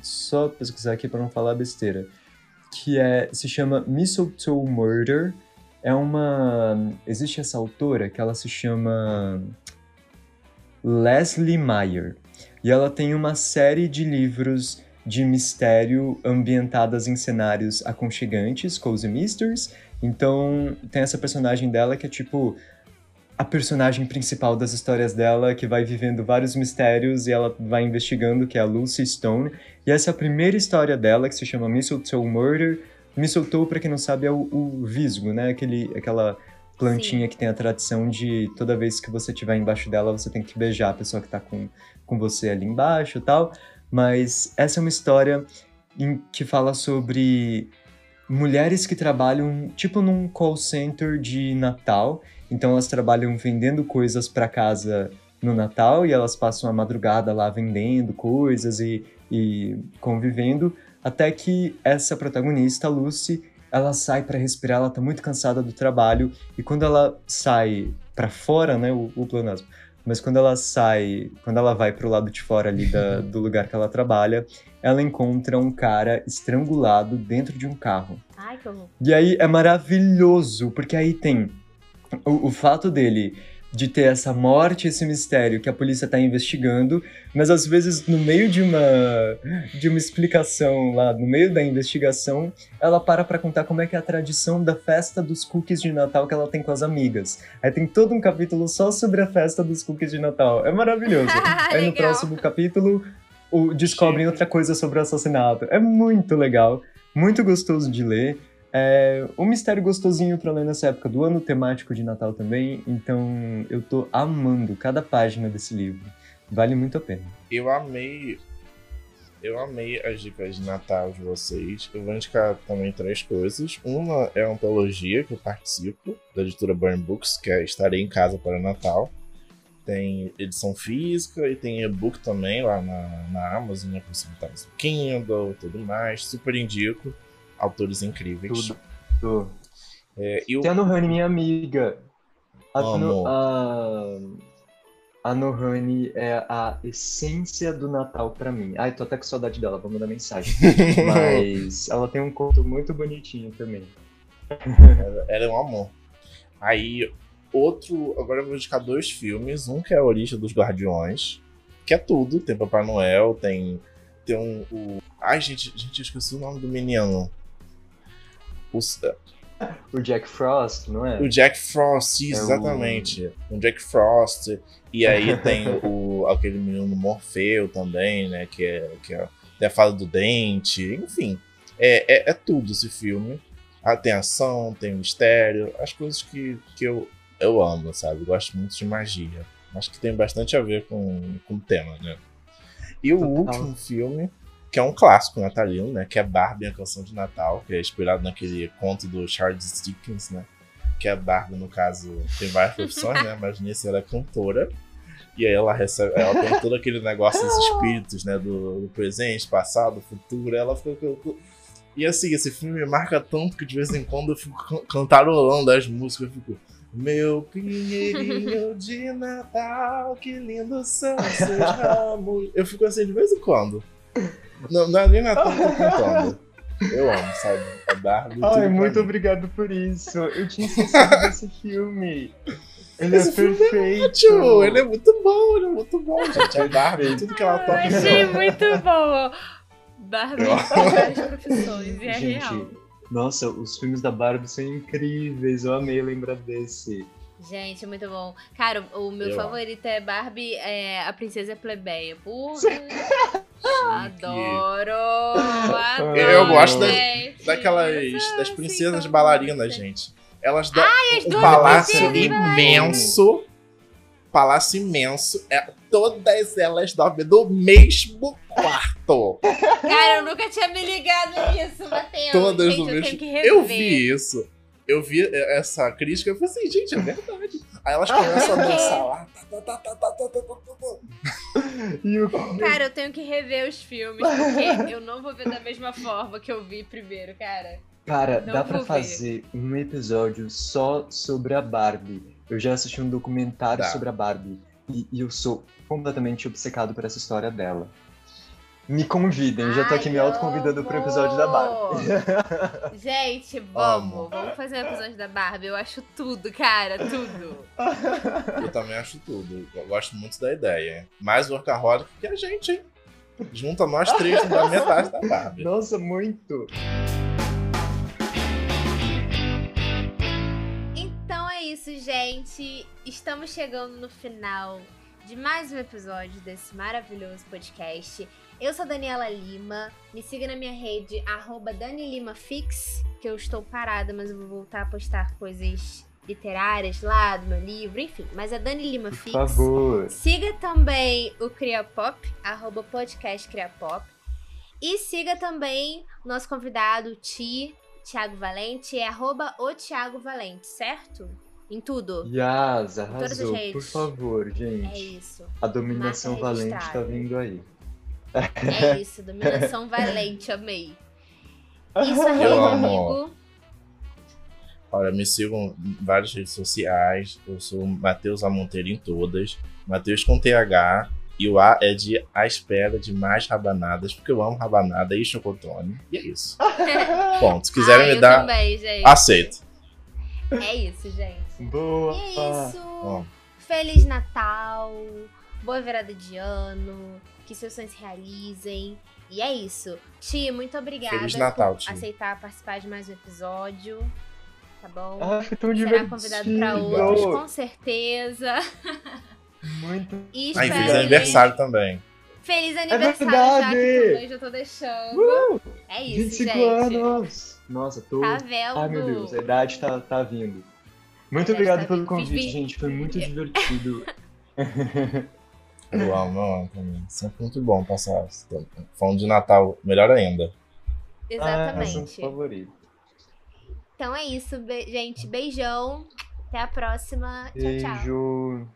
só pesquisar aqui para não falar besteira. Que é se chama Mistletoe Murder. É uma existe essa autora que ela se chama Leslie Meyer. E ela tem uma série de livros de mistério ambientadas em cenários aconchegantes, cozy mysteries. Então, tem essa personagem dela que é tipo a personagem principal das histórias dela, que vai vivendo vários mistérios e ela vai investigando, que é a Lucy Stone. E essa é a primeira história dela, que se chama Mistletoe Murder. Mistletoe, pra quem não sabe, é o, o visgo, né? Aquele, aquela plantinha Sim. que tem a tradição de toda vez que você estiver embaixo dela, você tem que beijar a pessoa que tá com, com você ali embaixo e tal. Mas essa é uma história em que fala sobre mulheres que trabalham tipo num call center de Natal. Então elas trabalham vendendo coisas para casa no Natal e elas passam a madrugada lá vendendo coisas e, e convivendo até que essa protagonista, Lucy, ela sai para respirar, ela tá muito cansada do trabalho e quando ela sai para fora, né, o, o pleonasmo, mas quando ela sai, quando ela vai pro lado de fora ali da- [laughs] do lugar que ela trabalha, ela encontra um cara estrangulado dentro de um carro. Ai, que horror. E aí é maravilhoso, porque aí tem o, o fato dele de ter essa morte, esse mistério que a polícia tá investigando, mas às vezes no meio de uma de uma explicação lá, no meio da investigação, ela para pra contar como é que é a tradição da festa dos cookies de Natal que ela tem com as amigas. Aí tem todo um capítulo só sobre a festa dos cookies de Natal. É maravilhoso. [laughs] Aí no próximo capítulo o, descobrem outra coisa sobre o assassinato. É muito legal, muito gostoso de ler. É um mistério gostosinho pra ler nessa época do ano temático de Natal também. Então eu tô amando cada página desse livro. Vale muito a pena. Eu amei. Eu amei as dicas de Natal de vocês. Eu vou indicar também três coisas. Uma é uma antologia que eu participo, da editora Burn Books, que é Estarei em Casa para Natal. Tem edição física e tem e-book também lá na, na Amazon, né? Possível estar no Kindle e tudo mais. Super indico. Autores incríveis. Tudo. Tô. É, e o Tem a Nohane, minha amiga. A, Amo. no, a, a Nohane é a essência do Natal pra mim. Ai, tô até com saudade dela, vou mandar mensagem. [laughs] Mas ela tem um conto muito bonitinho também. Era um amor. Aí, outro. Agora eu vou indicar dois filmes. Um que é a Origem dos Guardiões, que é tudo. Tem Papai Noel, tem. Tem um. O... Ai, gente, gente, eu esqueci o nome do menino. O, O Jack Frost, não é? o Jack Frost, É o- exatamente. O Jack Frost. E aí [laughs] tem o, aquele menino Morfeu também, né? Que é, que é a fala do dente. Enfim, é, é, é tudo esse filme. Ah, tem ação, tem mistério, as coisas que, que eu, eu amo, sabe? Gosto muito de magia. Acho que tem bastante a ver com, com o tema, né? E o Total. último filme, que é um clássico natalino, né? Que é Barbie, a canção de Natal, que é inspirado naquele conto do Charles Dickens, né? Que a Barbie, no caso, tem várias profissões, né? Mas nesse ela é cantora. E aí ela recebe, ela tem todo aquele negócio dos espíritos, né? Do, do presente, passado, futuro. Ela fica. E assim, esse filme me marca tanto que de vez em quando eu fico can- cantarolando as músicas. Eu fico. Meu pinheirinho de Natal, que lindo são seus ramos. Eu fico assim de vez em quando. Não, não é nem Natal que eu [laughs] cantando. Eu amo, sabe? A Barbie. tudo Ai, muito mim. obrigado por isso. Eu tinha esquecido [laughs] desse filme. Ele Esse é filme é perfeito. Tio, ele é muito bom, ele é muito bom, gente. A Barbie, tudo que ela Eu toca. achei muito bom. Barbie Eu- várias profissões, e é Gente, real. nossa, os filmes da Barbie são incríveis. Eu amei lembrar desse. Gente, muito bom. Cara, o meu Eu favorito é Barbie, é a Princesa Plebeia. Porra! [laughs] Adoro! [laughs] Adoro! Eu gosto das-. Daquelas. Das princesas assim, bailarinas, gente. Elas dão as um palácio imenso. Palácio imenso. É, todas elas dormem no mesmo quarto. Cara, eu nunca tinha me ligado nisso, Matheus. Todas gente, no eu mesmo. tenho que rever. Eu vi isso eu vi essa crítica e falei assim, gente, é verdade. Aí elas [laughs] começam a dançar lá. E. Cara, eu tenho que rever os filmes, porque eu não vou ver da mesma forma que eu vi primeiro, cara. Cara, não dá para fazer um episódio só sobre a Barbie. Eu já assisti um documentário tá. sobre a Barbie e, e eu sou completamente obcecado por essa história dela. Me convidem, eu já tô aqui Ai, me autoconvidando pro episódio da Barbie. [laughs] Gente, vamos. Amo. Vamos fazer um episódio da Barbie. Eu acho tudo, cara, tudo. Eu também acho tudo. Eu gosto muito da ideia. Mais workaholic que a gente, hein? Junta nós três da metade da Barbie. Nossa, muito! Então é isso, gente. Estamos chegando no final de mais um episódio desse maravilhoso podcast. Eu sou a Daniela Lima. Me siga na minha rede, arroba DaniLimaFix, que eu estou parada, mas eu vou voltar a postar coisas literárias lá do meu livro, enfim. Mas é Dani Lima Por Fix. favor. Siga também o Criapop, arroba podcast Criapop. E siga também o nosso convidado, Ti, Thiago Valente, é arroba o Thiago Valente, certo? Em tudo. Yas, arrasou. Por favor, É gente. isso. A dominação valente tá registrada. vindo aí. É isso. Dominação Valente, amei. Isso aí, Eu meu amigo. Olha, me sigam em várias redes sociais. Eu sou Matheus Amonteiro em todas. Matheus com TH. E o A é de à espera de mais rabanadas, porque eu amo rabanada e chocotone. E é isso. [laughs] Ponto. Se quiserem ah, me dar, também, gente. aceito. É isso, gente. Boa! E é isso. Ó, Feliz Natal. Boa virada de ano. Que seus sonhos se realizem. E é isso. Ti, muito obrigada Feliz Natal, por Ti. aceitar participar de mais um episódio. Tá bom? Ah, foi tão Será divertido! convidado pra outros, com certeza. Muito [laughs] E Aí espero feliz aniversário também. Feliz aniversário, já que também já tô deixando. É isso, 25 gente. anos! Nossa, tô. Tá vendo? Ai meu Deus, a idade tá, tá vindo. Muito obrigado tá pelo vindo. convite, gente. Foi muito divertido. [laughs] Eu amo, eu amo também. Sempre muito bom passar esse tempo. Falando de Natal, melhor ainda. Exatamente. Ah, é favorito. Então é isso, be gente. Beijão. Até a próxima. Tchau, tchau.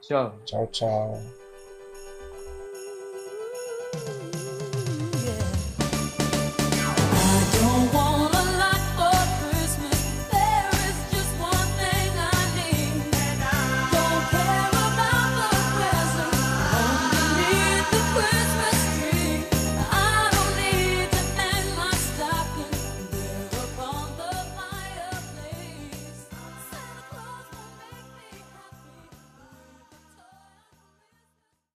Tchau. Tchau, tchau.